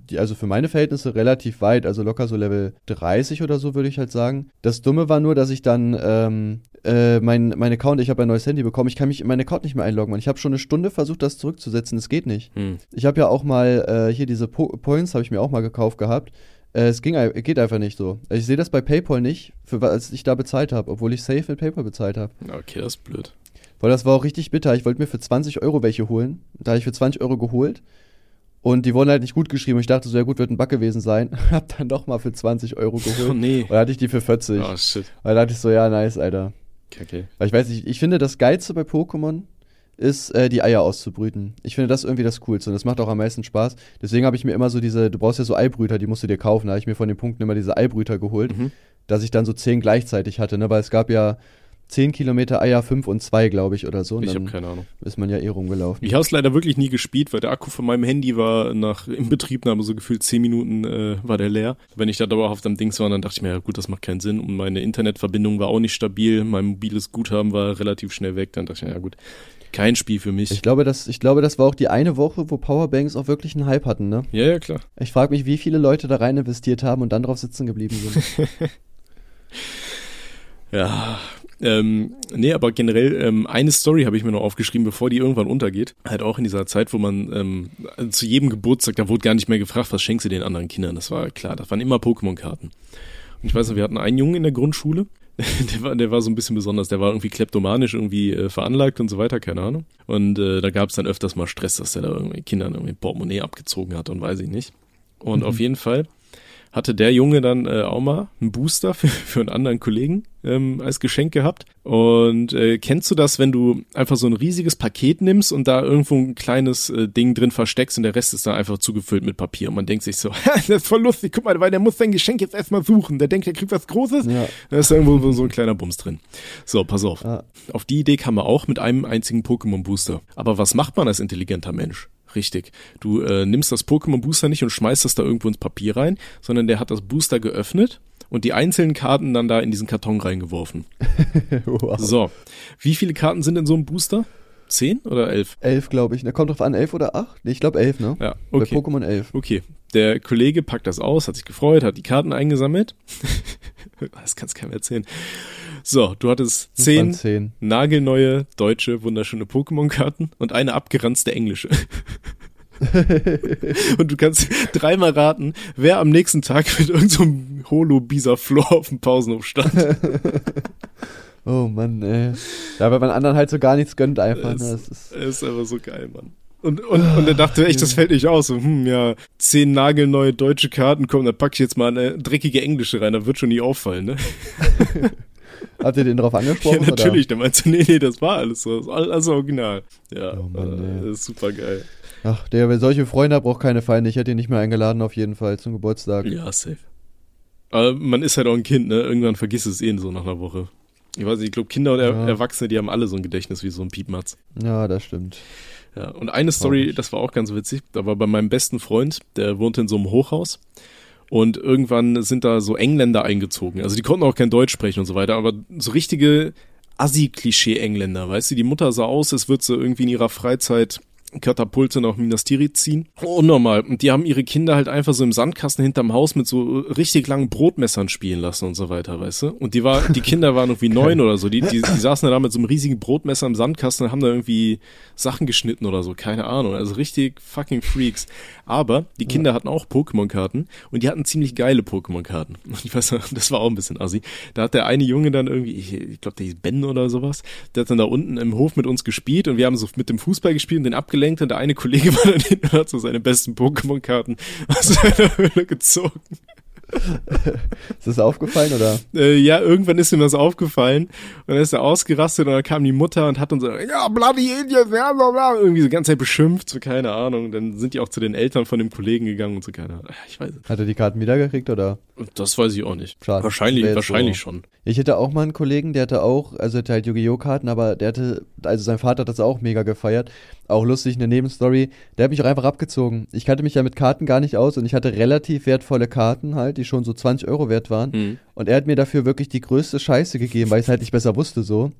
die- also für meine Verhältnisse relativ weit, also locker so Level 30 oder so, würde ich halt sagen. Das Dumme war nur, dass ich dann ähm, äh, mein, mein Account, ich habe ein neues Handy bekommen, ich kann mich in meinen Account nicht mehr einloggen. Mann. Ich habe schon eine Stunde versucht, das zurückzusetzen, es geht nicht. Hm. Ich habe ja auch mal äh, hier diese po Points, habe ich mir auch mal gekauft gehabt. Äh, es ging, ei- geht einfach nicht so. Ich sehe das bei PayPal nicht, für was ich da bezahlt habe, obwohl ich safe mit PayPal bezahlt habe. Okay, das ist blöd. Weil das war auch richtig bitter. Ich wollte mir für 20 Euro welche holen. Da habe ich für 20 Euro geholt. Und die wurden halt nicht gut geschrieben. Ich dachte so, ja gut, wird ein Bug gewesen sein. hab dann doch mal für 20 Euro geholt. Oh nee. Und dann hatte ich die für 40. Oh shit. Weil da dachte ich so, ja, nice, Alter. Kacke. Weil ich weiß nicht, ich finde das Geilste bei Pokémon ist, äh, die Eier auszubrüten. Ich finde das irgendwie das Coolste und das macht auch am meisten Spaß. Deswegen habe ich mir immer so diese, du brauchst ja so Eibrüter, die musst du dir kaufen. Da habe ich mir von den Punkten immer diese Eibrüter geholt, Mhm. dass ich dann so 10 gleichzeitig hatte, ne? Weil es gab ja 10 Kilometer Eier, 5 und 2, glaube ich, oder so. Ich habe keine Ahnung. ist man ja eh rumgelaufen. Ich habe es leider wirklich nie gespielt, weil der Akku von meinem Handy war nach Inbetriebnahme so gefühlt 10 Minuten äh, war der leer. Wenn ich da dauerhaft am Dings war, dann dachte ich mir, ja gut, das macht keinen Sinn. Und meine Internetverbindung war auch nicht stabil. Mein mobiles Guthaben war relativ schnell weg. Dann dachte ich mir, ja gut, kein Spiel für mich. Ich glaube, das, ich glaube, das war auch die eine Woche, wo Powerbanks auch wirklich einen Hype hatten, ne? ja, ja, klar. Ich frage mich, wie viele Leute da rein investiert haben und dann drauf sitzen geblieben sind. Ja, ähm, nee, aber generell ähm, eine Story habe ich mir noch aufgeschrieben, bevor die irgendwann untergeht. Halt auch in dieser Zeit, wo man ähm, also zu jedem Geburtstag, da wurde gar nicht mehr gefragt, was schenkst du den anderen Kindern. Das war klar, das waren immer Pokémon-Karten. Und ich weiß noch, wir hatten einen Jungen in der Grundschule, der war, der war so ein bisschen besonders, der war irgendwie kleptomanisch irgendwie äh, veranlagt und so weiter, keine Ahnung. Und äh, da gab es dann öfters mal Stress, dass der da irgendwie Kindern irgendwie Portemonnaie abgezogen hat und weiß ich nicht. Und auf jeden Fall hatte der Junge dann äh, auch mal einen Booster für, für einen anderen Kollegen ähm, als Geschenk gehabt. Und äh, kennst du das, wenn du einfach so ein riesiges Paket nimmst und da irgendwo ein kleines äh, Ding drin versteckst und der Rest ist dann einfach zugefüllt mit Papier und man denkt sich so, das ist voll lustig, guck mal, weil der muss sein Geschenk jetzt erstmal suchen. Der denkt, er kriegt was Großes, Ja. da ist irgendwo so ein kleiner Bums drin. So, pass auf. Ah. Auf die Idee kam er auch mit einem einzigen Pokémon-Booster. Aber was macht man als intelligenter Mensch? Richtig. Du äh, nimmst das Pokémon-Booster nicht und schmeißt das da irgendwo ins Papier rein, sondern der hat das Booster geöffnet und die einzelnen Karten dann da in diesen Karton reingeworfen. wow. So. Wie viele Karten sind in so einem Booster? Zehn oder elf? Elf, glaube ich. Ne, kommt drauf an, elf oder acht? Nee, ich glaube elf, ne? Ja, Bei okay. Pokémon elf. Okay. Der Kollege packt das aus, hat sich gefreut, hat die Karten eingesammelt. das kannst keinem erzählen. So, du hattest zehn zehn. nagelneue deutsche wunderschöne Pokémon-Karten und eine abgeranzte englische. und du kannst dreimal raten, wer am nächsten Tag mit irgendeinem so Holo-Bisa-Floor auf dem Pausenhof stand. Oh Mann, ey. Ja, weil man anderen halt so gar nichts gönnt einfach. Das- Ne? Das ist, ist aber so geil, Mann. Und, und, und er dachte echt, das fällt nicht aus. So, hm, ja, zehn nagelneue deutsche Karten, komm, da pack ich jetzt mal eine dreckige englische rein, da wird schon nie auffallen, ne? habt ihr den drauf Ja, angesprochen? natürlich. Der meinte, nee, nee, das war alles so. Das alles original. Ja, Oh Mann, äh, ist super geil. Oder? Ach, der, wer solche Freunde hat, braucht keine Feinde. Ich hätte ihn nicht mehr eingeladen, auf jeden Fall, zum Geburtstag. Ja, safe. Aber man ist halt auch ein Kind, ne? Irgendwann vergisst es eh so nach einer Woche. Ich weiß nicht, ich glaube, Kinder und er Ja. Erwachsene, die haben alle so ein Gedächtnis wie so ein Piepmatz. Ja, das stimmt. Ja, und eine Story, das war auch ganz witzig, da war bei meinem besten Freund, der wohnte in so einem Hochhaus und irgendwann sind da so Engländer eingezogen. Also die konnten auch kein Deutsch sprechen und so weiter, aber so richtige Assi-Klischee-Engländer, weißt du, die Mutter sah aus, als würde sie irgendwie in ihrer Freizeit Katapulte nach Minas Tirith ziehen. Unnormal. Und die haben ihre Kinder halt einfach so im Sandkasten hinterm Haus mit so richtig langen Brotmessern spielen lassen und so weiter, weißt du? Und die war, die Kinder waren irgendwie neun oder so. Die, die, die saßen da mit so einem riesigen Brotmesser im Sandkasten und haben da irgendwie Sachen geschnitten oder so. Keine Ahnung. Also richtig fucking Freaks. Aber die Kinder ja. hatten auch Pokémon-Karten und die hatten ziemlich geile Pokémon-Karten. Ich weiß, das war auch ein bisschen assi. Da hat der eine Junge dann irgendwie, ich, ich glaube, der hieß Ben oder sowas, der hat dann da unten im Hof mit uns gespielt und wir haben so mit dem Fußball gespielt und den abgelegt abgelenkt und der eine Kollege war dann hinten und hat so seine besten Pokémon-Karten aus seiner Höhle gezogen. ist das aufgefallen oder? Äh, ja, irgendwann ist ihm das aufgefallen und dann ist er ausgerastet und dann kam die Mutter und hat uns so, ja, bloody Indians, bla bla bla, irgendwie die ganze Zeit beschimpft, so keine Ahnung. Dann sind die auch zu den Eltern von dem Kollegen gegangen und so keine Ahnung. Ich weiß Hat er die Karten wiedergekriegt oder? Das weiß ich auch nicht. Schade. Wahrscheinlich, wahrscheinlich so. schon. Ich hätte auch mal einen Kollegen, der hatte auch, also hatte halt Yu-Gi-Oh! Karten, aber der hatte, also sein Vater hat das auch mega gefeiert. Auch lustig, eine Nebenstory. Der hat mich auch einfach abgezogen. Ich kannte mich ja mit Karten gar nicht aus und ich hatte relativ wertvolle Karten halt, die schon so 20 Euro wert waren. Mhm. Und er hat mir dafür wirklich die größte Scheiße gegeben, weil ich es halt nicht besser wusste so.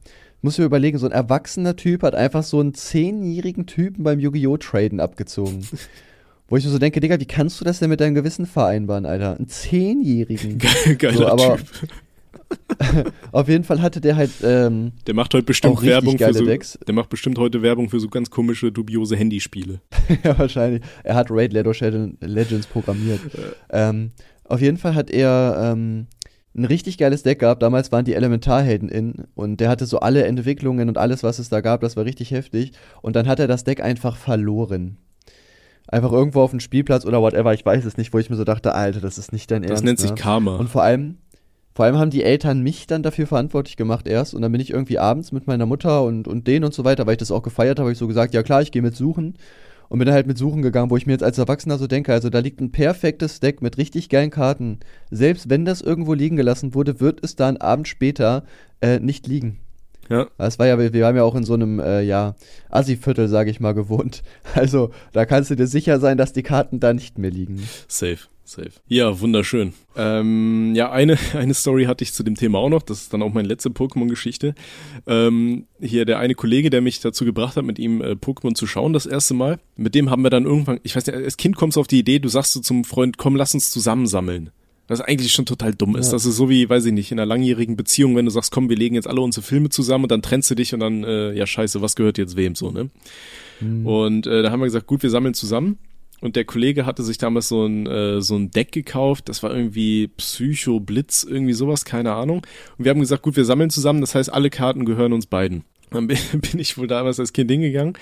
Muss mir überlegen, so ein erwachsener Typ hat einfach so einen zehnjährigen Typen beim Yu-Gi-Oh! Traden abgezogen. Wo ich mir so denke, Digga, wie kannst du das denn mit deinem Gewissen vereinbaren, Alter? Einen Zehnjährigen. Geiler so, aber Typ. auf jeden Fall hatte der halt. Ähm, der macht heute bestimmt Werbung für so. Decks. Der macht bestimmt heute Werbung für so ganz komische, dubiose Handyspiele. ja, wahrscheinlich. Er hat Raid Legends programmiert. ähm, auf jeden Fall hat er ähm, ein richtig geiles Deck gehabt. Damals waren die Elementarhelden in und der hatte so alle Entwicklungen und alles, was es da gab. Das war richtig heftig. Und dann hat er das Deck einfach verloren einfach irgendwo auf dem Spielplatz oder whatever, ich weiß es nicht, wo ich mir so dachte, Alter, das ist nicht dein das Ernst. Das nennt sich ne? Karma. Und vor allem, vor allem haben die Eltern mich dann dafür verantwortlich gemacht erst und dann bin ich irgendwie abends mit meiner Mutter und, und denen und so weiter, weil ich das auch gefeiert habe, habe ich so gesagt, ja klar, ich gehe mit suchen und bin dann halt mit suchen gegangen, wo ich mir jetzt als Erwachsener so denke, also da liegt ein perfektes Deck mit richtig geilen Karten. Selbst wenn das irgendwo liegen gelassen wurde, wird es da einen Abend später äh, nicht liegen. Ja. Das war ja, wir haben ja auch in so einem, äh, ja, Assi-Viertel, sage ich mal, gewohnt. Also, da kannst du dir sicher sein, dass die Karten da nicht mehr liegen. Safe. Safe. Ja, wunderschön. Ähm, ja, eine, eine Story hatte ich zu dem Thema auch noch. Das ist dann auch meine letzte Pokémon-Geschichte. Ähm, hier der eine Kollege, der mich dazu gebracht hat, mit ihm äh, Pokémon zu schauen, das erste Mal. Mit dem haben wir dann irgendwann, ich weiß nicht, als Kind kommst du auf die Idee, du sagst so zum Freund, komm, lass uns zusammensammeln. Was eigentlich schon total dumm ist. Ja. Das ist so wie, weiß ich nicht, in einer langjährigen Beziehung, wenn du sagst, komm, wir legen jetzt alle unsere Filme zusammen und dann trennst du dich und dann, äh, ja scheiße, was gehört jetzt wem so, ne? Mhm. Und äh, da haben wir gesagt, gut, wir sammeln zusammen. Und der Kollege hatte sich damals so ein, äh, so ein Deck gekauft, das war irgendwie Psycho, Blitz, irgendwie sowas, keine Ahnung. Und wir haben gesagt, gut, wir sammeln zusammen, das heißt, alle Karten gehören uns beiden. Dann bin, ich wohl damals als Kind hingegangen.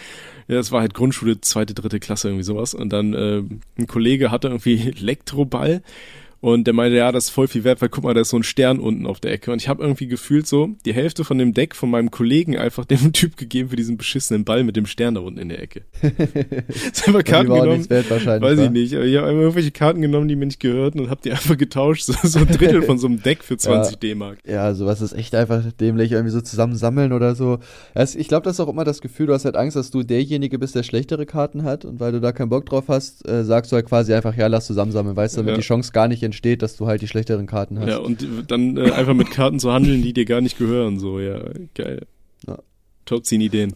Ja, das war halt Grundschule, zweite, dritte Klasse, irgendwie sowas. Und dann äh, ein Kollege hatte irgendwie Elektroball und der meinte, ja, das ist voll viel wert, weil guck mal, da ist so ein Stern unten auf der Ecke. Und ich habe irgendwie gefühlt so die Hälfte von dem Deck von meinem Kollegen einfach dem Typ gegeben für diesen beschissenen Ball mit dem Stern da unten in der Ecke. Jetzt wir Karten genommen. Wert wahrscheinlich, weiß ich nicht. Aber ich habe einfach irgendwelche Karten genommen, die mir nicht gehörten und habe die einfach getauscht. So, so ein Drittel von so einem Deck für 20 ja, D-Mark. Ja, sowas ist echt einfach dämlich, irgendwie so zusammensammeln oder so. Also ich glaube, das ist auch immer das Gefühl, du hast halt Angst, dass du derjenige bist, der schlechtere Karten hat. Und weil du da keinen Bock drauf hast, äh, sagst du halt quasi einfach, ja, lass zusammensammeln, weißt du, damit ja. die Chance gar nicht entsteht, dass du halt die schlechteren Karten hast. Ja, und dann äh, einfach mit Karten zu handeln, die dir gar nicht gehören. So, ja, geil. Ja. Top 10 Ideen.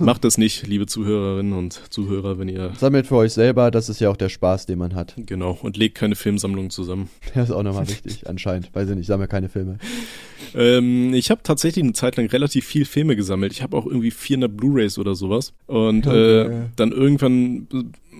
Macht das nicht, liebe Zuhörerinnen und Zuhörer, wenn ihr. Sammelt für euch selber, das ist ja auch der Spaß, den man hat. Genau, und legt keine Filmsammlung zusammen. Das ist auch nochmal wichtig, anscheinend. Weiß ich nicht, ich sammle keine Filme. Ähm, ich habe tatsächlich eine Zeit lang relativ viel Filme gesammelt. Ich habe auch irgendwie 400 Blu-Rays oder sowas. Und okay. äh, dann irgendwann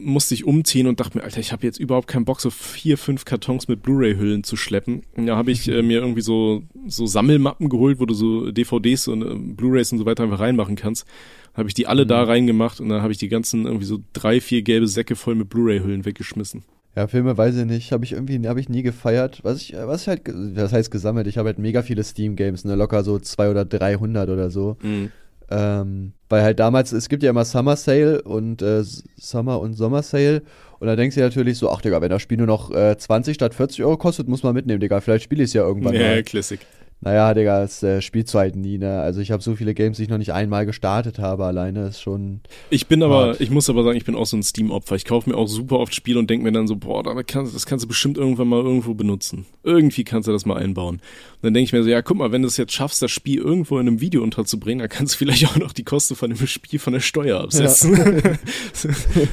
musste ich umziehen und dachte mir, Alter, ich habe jetzt überhaupt keinen Bock, so vier, fünf Kartons mit Blu-ray-Hüllen zu schleppen. Da habe ich äh, mir irgendwie so, so Sammelmappen geholt, wo du so DVDs und äh, Blu-rays und so weiter einfach reinmachen kannst. Habe ich die alle mhm. da reingemacht und dann habe ich die ganzen irgendwie so drei, vier gelbe Säcke voll mit Blu-ray-Hüllen weggeschmissen. Ja, Filme weiß ich nicht, habe ich irgendwie habe ich nie gefeiert. Was ich was ich halt was heißt gesammelt, ich habe halt mega viele Steam Games, ne, locker so zwei oder 300 oder so. Mhm. Ähm, weil halt damals, es gibt ja immer Summer Sale und äh, Summer und Sommer Sale. Und da denkst du natürlich so, ach Digga, wenn das Spiel nur noch äh, 20 statt 40 Euro kostet, muss man mitnehmen, Digga. Vielleicht spiele ich es ja irgendwann. Ja, mal. Classic. Naja, Digga, es äh, spielt halt nie, ne? Also ich habe so viele Games, die ich noch nicht einmal gestartet habe, alleine ist schon. Ich bin aber, hart. ich muss aber sagen, ich bin auch so ein Steam-Opfer. Ich kaufe mir auch super oft Spiele und denke mir dann so, boah, damit kannst, das kannst du bestimmt irgendwann mal irgendwo benutzen. Irgendwie kannst du das mal einbauen. Und dann denke ich mir so, ja, guck mal, wenn du es jetzt schaffst, das Spiel irgendwo in einem Video unterzubringen, dann kannst du vielleicht auch noch die Kosten von dem Spiel von der Steuer absetzen. Ja.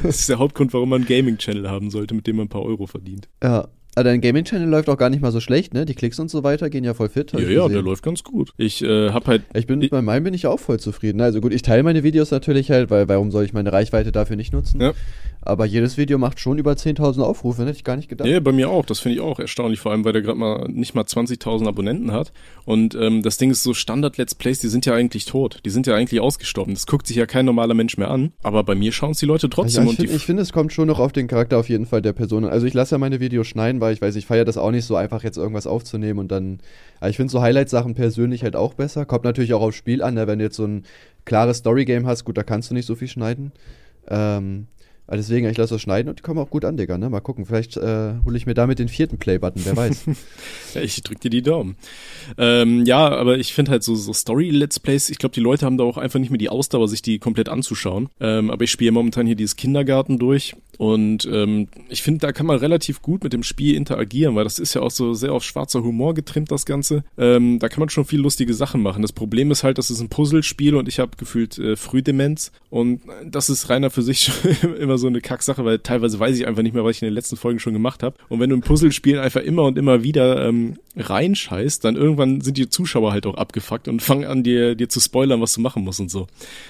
das ist der Hauptgrund, warum man einen Gaming-Channel haben sollte, mit dem man ein paar Euro verdient. Ja, aber dein Gaming-Channel läuft auch gar nicht mal so schlecht, ne? Die Klicks und so weiter gehen ja voll fit. Ja, ja, der läuft ganz gut. Ich äh, hab halt. Ich bin, bei meinem bin ich auch voll zufrieden. Also gut, ich teile meine Videos natürlich halt, weil warum soll ich meine Reichweite dafür nicht nutzen? Ja. Aber jedes Video macht schon über 10.000 Aufrufe, hätte ich gar nicht gedacht. Ja, bei mir auch. Das finde ich auch erstaunlich, vor allem, weil der gerade mal nicht mal 20.000 Abonnenten hat. Und ähm, das Ding ist so Standard-Let's Plays, die sind ja eigentlich tot. Die sind ja eigentlich ausgestorben. Das guckt sich ja kein normaler Mensch mehr an. Aber bei mir schauen es die Leute trotzdem. Also ich finde, find, es kommt schon noch auf den Charakter auf jeden Fall der Person. Also ich lasse ja meine Videos schneiden, weil ich weiß, ich feiere das auch nicht so einfach, jetzt irgendwas aufzunehmen und dann. Aber ich finde so Highlight-Sachen persönlich halt auch besser. Kommt natürlich auch aufs Spiel an, ne? wenn du jetzt so ein klares Story-Game hast, gut, da kannst du nicht so viel schneiden. Ähm, also deswegen, ich lasse das schneiden und die kommen auch gut an, Digga. Ne? Mal gucken, vielleicht äh, hole ich mir damit den vierten Play-Button, wer weiß. ich drück dir die Daumen. Ähm, ja, aber ich finde halt so, so Story-Let's Plays, ich glaube, die Leute haben da auch einfach nicht mehr die Ausdauer, sich die komplett anzuschauen. Ähm, aber ich spiele momentan hier dieses Kindergarten durch und ähm, ich finde, da kann man relativ gut mit dem Spiel interagieren, weil das ist ja auch so sehr auf schwarzer Humor getrimmt, das Ganze. Ähm, da kann man schon viel lustige Sachen machen. Das Problem ist halt, das ist ein Puzzlespiel und ich habe gefühlt äh, Frühdemenz und das ist reiner für sich immer so eine Kacksache, weil teilweise weiß ich einfach nicht mehr, was ich in den letzten Folgen schon gemacht habe. Und wenn du im Puzzlespielen einfach immer und immer wieder ähm, reinscheißt, dann irgendwann sind die Zuschauer halt auch abgefuckt und fangen an, dir, dir zu spoilern, was du machen musst und so.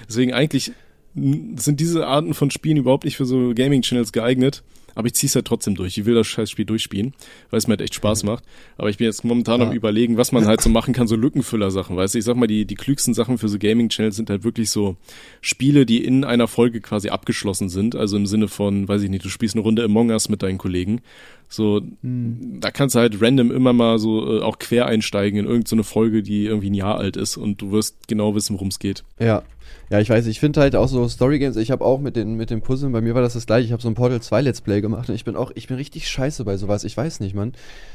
Deswegen eigentlich sind diese Arten von Spielen überhaupt nicht für so Gaming-Channels geeignet aber ich ziehe es halt trotzdem durch. Ich will das Scheißspiel durchspielen, weil es mir halt echt Spaß macht. Aber ich bin jetzt momentan ja. am überlegen, was man halt so machen kann, so Lückenfüller-Sachen. Weißt du, ich sag mal, die, die klügsten Sachen für so Gaming-Channels sind halt wirklich so Spiele, die in einer Folge quasi abgeschlossen sind. Also im Sinne von, weiß ich nicht, du spielst eine Runde Among Us mit deinen Kollegen. So, hm. da kannst du halt random immer mal so äh, auch quer einsteigen in irgendeine so Folge, die irgendwie ein Jahr alt ist und du wirst genau wissen, worum es geht. Ja, ja, ich weiß, ich finde halt auch so Story Games, ich habe auch mit den, mit den Puzzeln, bei mir war das das gleiche, ich habe so ein Portal 2 Let's Play gemacht und ich bin auch, ich bin richtig scheiße bei sowas, ich weiß nicht, Mann.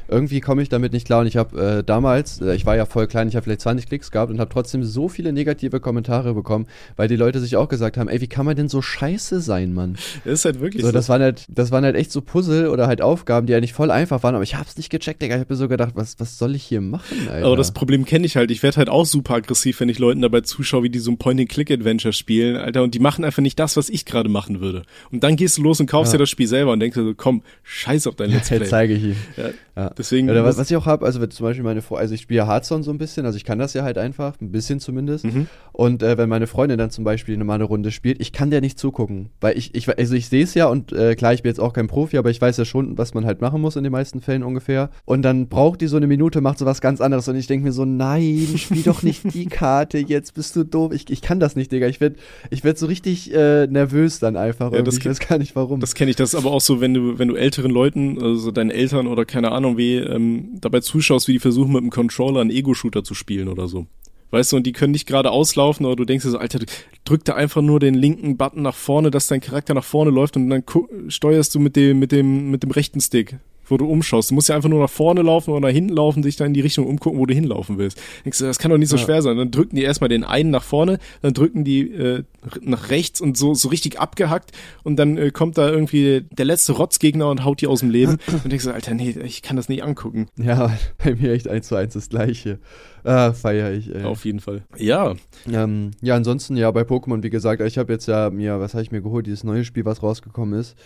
Irgendwie komme ich damit nicht klar und ich habe äh, damals, äh, ich war ja voll klein, ich habe vielleicht 20 Klicks gehabt und habe trotzdem so viele negative Kommentare bekommen, weil die Leute sich auch gesagt haben, ey, wie kann man denn so scheiße sein, Mann? Das ist halt wirklich so. so. Das, waren halt, das waren halt echt so Puzzle oder halt Aufgaben, die eigentlich voll einfach waren, aber ich hab's nicht gecheckt, Digga. Ich habe mir so gedacht, was, was soll ich hier machen, Alter? Aber das Problem kenne ich halt. Ich werde halt auch super aggressiv, wenn ich Leuten dabei zuschaue, wie die so ein Point-and-Click-Adventure spielen Alter, und die machen einfach nicht das, was ich gerade machen würde. Und dann gehst du los und kaufst ja. dir das Spiel selber und denkst dir so, komm, scheiß auf dein Let's Play. Ja, zeige ich ihm. Ja, ja. Deswegen. Ja, was, was, ich auch habe, also zum Beispiel meine Freundin, also ich spiele Hearthstone so ein bisschen, also ich kann das ja halt einfach, ein bisschen zumindest. Mhm. Und äh, wenn meine Freundin dann zum Beispiel eine, mal eine Runde spielt, ich kann der nicht zugucken. Weil ich, ich also ich sehe es ja und äh, klar, ich bin jetzt auch kein Profi, aber ich weiß ja schon, was man halt machen muss in den meisten Fällen ungefähr. Und dann braucht die so eine Minute, macht so was ganz anderes und ich denke mir so, nein, spiel doch nicht die Karte, jetzt bist du doof. Ich, ich kann das nicht, Digga. Ich werde ich werd so richtig äh, nervös dann einfach. Ja, das ich weiß gar nicht warum. Das kenne ich. Das ist aber auch so, wenn du, wenn du älteren Leuten, also deinen Eltern oder keine Ahnung wie, ähm, dabei zuschaust, wie die versuchen mit dem Controller einen Ego-Shooter zu spielen oder so. Weißt du, und die können nicht gerade auslaufen, aber du denkst dir so, Alter, drück da einfach nur den linken Button nach vorne, dass dein Charakter nach vorne läuft und dann steuerst du mit dem, mit dem, mit dem rechten Stick wo du umschaust. Du musst ja einfach nur nach vorne laufen oder nach hinten laufen, dich dann in die Richtung umgucken, wo du hinlaufen willst. Denkst du, das kann doch nicht so ja. schwer sein. Dann drücken die erstmal den einen nach vorne, dann drücken die äh, nach rechts und so so richtig abgehackt und dann äh, kommt da irgendwie der letzte Rotzgegner und haut die aus dem Leben und denkst du, Alter, nee, ich kann das nicht angucken. Ja, bei mir echt eins zu eins das gleiche. Ah, feier ich, ey. Auf jeden Fall. Ja. Ähm, ja, ansonsten ja bei Pokémon, wie gesagt, ich habe jetzt ja mir, was habe ich mir geholt, dieses neue Spiel, was rausgekommen ist.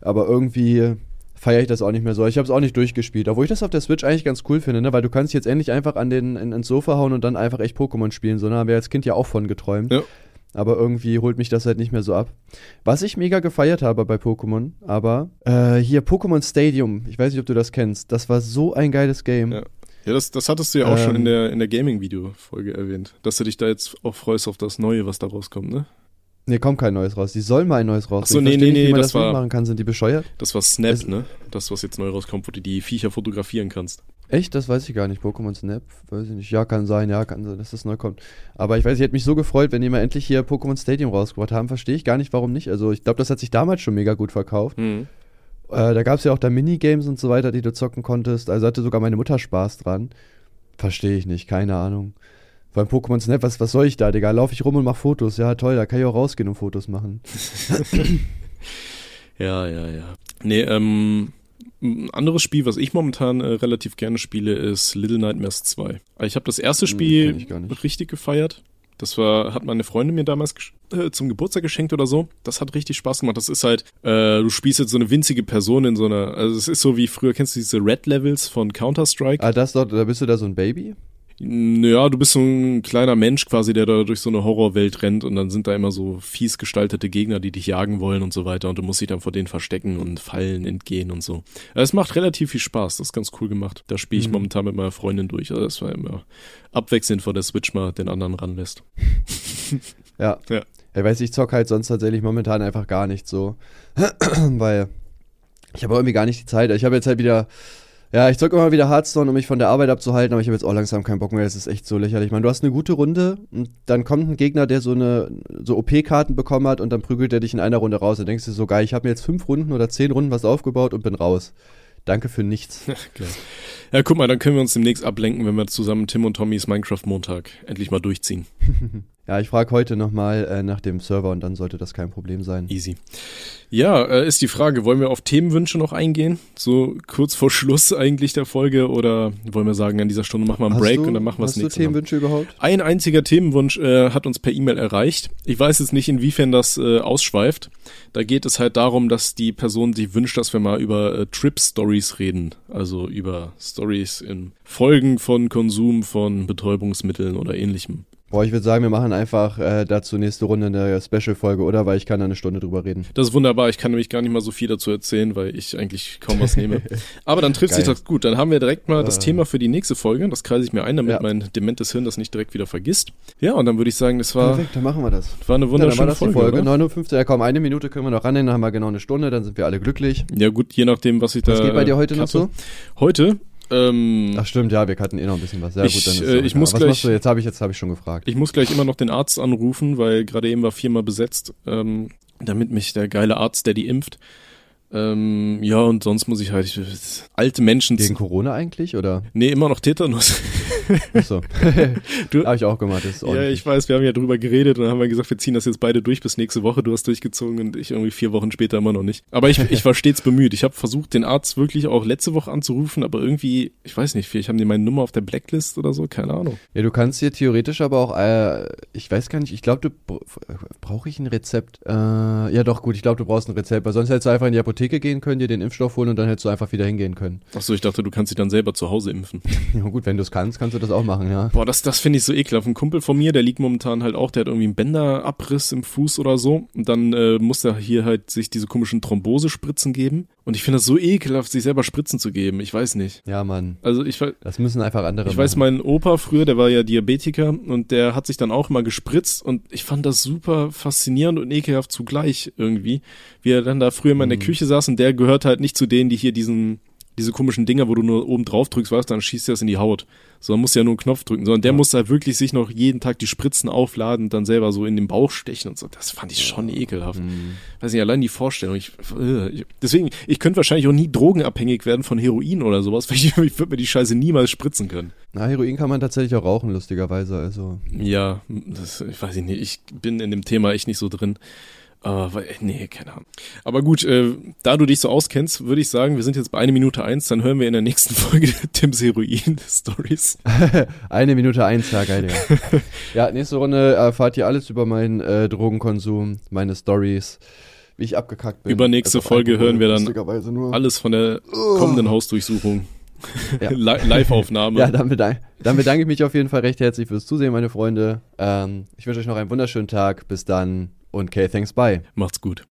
Aber irgendwie feiere ich das auch nicht mehr so. Ich habe es auch nicht durchgespielt, obwohl ich das auf der Switch eigentlich ganz cool finde, ne? weil du kannst jetzt endlich einfach an den, in, ins Sofa hauen und dann einfach echt Pokémon spielen. So, ne? haben wir als Kind ja auch von geträumt. Ja. Aber irgendwie holt mich das halt nicht mehr so ab. Was ich mega gefeiert habe bei Pokémon, aber äh, hier Pokémon Stadium, ich weiß nicht, ob du das kennst, das war so ein geiles Game. Ja. Ja, das, das hattest du ja auch ähm, schon in der, in der Gaming-Video-Folge erwähnt, dass du dich da jetzt auch freust auf das Neue, was da rauskommt, ne? Nee, kommt kein neues raus. Die sollen mal ein neues raus. So, nee, nee, nee, das, das war, machen kann, sind die bescheuert? Das war Snap, es, ne? Das, was jetzt neu rauskommt, wo du die Viecher fotografieren kannst. Echt? Das weiß ich gar nicht. Pokémon Snap? Weiß ich nicht. Ja, kann sein, ja, kann sein, dass das neu kommt. Aber ich weiß, ich hätte mich so gefreut, wenn die mal endlich hier Pokémon Stadium rausgebracht haben. Verstehe ich gar nicht, warum nicht. Also, ich glaube, das hat sich damals schon mega gut verkauft. Mhm. Äh, da gab es ja auch da Minigames und so weiter, die du zocken konntest. Also hatte sogar meine Mutter Spaß dran. Verstehe ich nicht, keine Ahnung. Beim Pokémon Snap, was, was soll ich da, Digga? Laufe ich rum und mach Fotos. Ja, toll, da kann ich auch rausgehen und Fotos machen. ja, ja, ja. Nee, ähm, ein anderes Spiel, was ich momentan äh, relativ gerne spiele, ist Little Nightmares 2. Ich habe das erste Hm, Spiel nicht. richtig gefeiert. Das war, hat meine Freundin mir damals äh, zum Geburtstag geschenkt oder so. Das hat richtig Spaß gemacht. Das ist halt, äh, du spielst jetzt so eine winzige Person in so einer, also es ist so wie früher, kennst du diese Red Levels von Counter-Strike? Ah, das dort, da bist du da so ein Baby? Naja, du bist so ein kleiner Mensch quasi, der da durch so eine Horrorwelt rennt und dann sind da immer so fies gestaltete Gegner, die dich jagen wollen und so weiter und du musst dich dann vor denen verstecken und Fallen entgehen und so. Es macht relativ viel Spaß, das ist ganz cool gemacht. Da spiele ich Mhm. momentan mit meiner Freundin durch. Also das war immer abwechselnd vor der Switch mal den anderen ranlässt. Ja. Ja. Ich weiß, ich zock halt sonst tatsächlich momentan einfach gar nicht so. Weil ich habe irgendwie gar nicht die Zeit. Ich habe jetzt halt wieder. Ja, ich zock immer wieder Hearthstone, um mich von der Arbeit abzuhalten, aber ich habe jetzt auch langsam keinen Bock mehr. Das ist echt so lächerlich. Ich meine, du hast eine gute Runde und dann kommt ein Gegner, der so eine so OP-Karten bekommen hat und dann prügelt er dich in einer Runde raus. Dann denkst du so, geil, ich habe mir jetzt fünf Runden oder zehn Runden was aufgebaut und bin raus. Danke für nichts. Klar. Ja, guck mal, dann können wir uns demnächst ablenken, wenn wir zusammen Tim und Tommys Minecraft-Montag endlich mal durchziehen. Ja, ich frage heute nochmal äh, nach dem Server und dann sollte das kein Problem sein. Easy. Ja, äh, ist die Frage, wollen wir auf Themenwünsche noch eingehen? So kurz vor Schluss eigentlich der Folge oder wollen wir sagen, an dieser Stunde machen wir einen Hast Break du, und dann machen wir das Hast du nächste? Themenwünsche überhaupt? Ein einziger Themenwunsch äh, hat uns per E-Mail erreicht. Ich weiß jetzt nicht, inwiefern das äh, ausschweift. Da geht es halt darum, dass die Person sich wünscht, dass wir mal über äh, Trip-Stories reden. Also über Stories in Folgen von Konsum von Betäubungsmitteln oder ähnlichem. Boah, ich würde sagen, wir machen einfach äh, dazu nächste Runde eine Special-Folge, oder? Weil ich kann da eine Stunde drüber reden. Das ist wunderbar. Ich kann nämlich gar nicht mal so viel dazu erzählen, weil ich eigentlich kaum was nehme. Aber dann trifft sich das gut. Dann haben wir direkt mal das Äh. Thema für die nächste Folge. Das kreise ich mir ein, damit Ja. mein dementes Hirn das nicht direkt wieder vergisst. Ja, und dann würde ich sagen, das war, Perfekt, dann machen wir das. war eine Ja, wunderschöne die Folge. Folge. oder? 59, ja komm, eine Minute können wir noch rannehmen, dann haben wir genau eine Stunde, dann sind wir alle glücklich. Ja gut, je nachdem, was ich da Was geht bei dir heute noch so? Heute, ähm, Ach stimmt, ja, wir hatten eh noch ein bisschen was. Ja Ich, gut, dann ist äh, ich muss Was gleich- machst du jetzt? Habe ich jetzt habe ich schon gefragt. ich muss gleich immer noch den Arzt anrufen, weil gerade eben war viermal besetzt, ähm, damit mich der geile Arzt, der die impft. Ähm, ja, und sonst muss ich halt ich, alte Menschen. Gegen Corona eigentlich oder? nee, immer noch Tetanus. Achso. Du- Habe ich auch gemacht, das ist Ja, ich weiß, wir haben ja drüber geredet und dann haben wir gesagt, wir ziehen das jetzt beide durch bis nächste Woche. Du hast durchgezogen und ich irgendwie vier Wochen später immer noch nicht. Aber ich, ich war stets bemüht. Ich habe versucht, den Arzt wirklich auch letzte Woche anzurufen, aber irgendwie, ich weiß nicht, vielleicht haben die meine Nummer auf der Blacklist oder so, keine Ahnung. Ja, du kannst dir theoretisch aber auch, äh, ich weiß gar nicht, ich glaube, du brauche ich ein Rezept? Äh, ja doch, gut, ich glaube, du brauchst ein Rezept, weil sonst hättest du einfach in die Apotheke gehen können, dir den Impfstoff holen und dann hättest du einfach wieder hingehen können. Achso, ich dachte, du kannst dich dann selber zu Hause impfen. Ja gut, wenn du es kannst, kannst du das auch machen, ja. Boah, das, das finde ich so ekelhaft. Ein Kumpel von mir, der liegt momentan halt auch, der hat irgendwie einen Bänderabriss im Fuß oder so. Und dann äh, muss er hier halt sich diese komischen Thrombosespritzen geben. Und ich finde das so ekelhaft, sich selber Spritzen zu geben. Ich weiß nicht. Ja, Mann. Also ich, Das müssen einfach andere ich weiß, machen. mein Opa früher, der war ja Diabetiker und der hat sich dann auch mal gespritzt und ich fand das super faszinierend und ekelhaft zugleich irgendwie. Wie er dann da früher mal in der Mhm. Küche saß und der gehört halt nicht zu denen, die hier diesen, diese komischen Dinger, wo du nur oben drauf drückst, weißt, dann schießt er das in die Haut. So, man muss ja nur einen Knopf drücken, sondern der Ja. muss halt wirklich sich noch jeden Tag die Spritzen aufladen und dann selber so in den Bauch stechen und so. Das fand ich schon ekelhaft. Mhm. Weiß nicht, allein die Vorstellung. Ich, äh, ich, deswegen, ich könnte wahrscheinlich auch nie drogenabhängig werden von Heroin oder sowas, weil ich, ich würde mir die Scheiße niemals spritzen können. Na, Heroin kann man tatsächlich auch rauchen, lustigerweise, also. Ja, das, ich weiß nicht, ich bin in dem Thema echt nicht so drin. Aber, weil- nee, keine Ahnung. Aber gut, äh, da du dich so auskennst, würde ich sagen, wir sind jetzt bei eine Minute eins, dann hören wir in der nächsten Folge Tims Heroin-Stories. Eine Minute eins, ja, geil, Digga. ja, nächste Runde erfahrt ihr alles über meinen äh, Drogenkonsum, meine Stories, wie ich abgekackt bin. Übernächste Also Folge hören wir dann. Alles von der kommenden Hausdurchsuchung. Ja. Li Live-Aufnahme. Ja, dann, bedank dann bedanke ich mich auf jeden Fall recht herzlich fürs Zusehen, meine Freunde. Ähm, ich wünsche euch noch einen wunderschönen Tag. Bis dann und okay, thanks, bye. Macht's gut.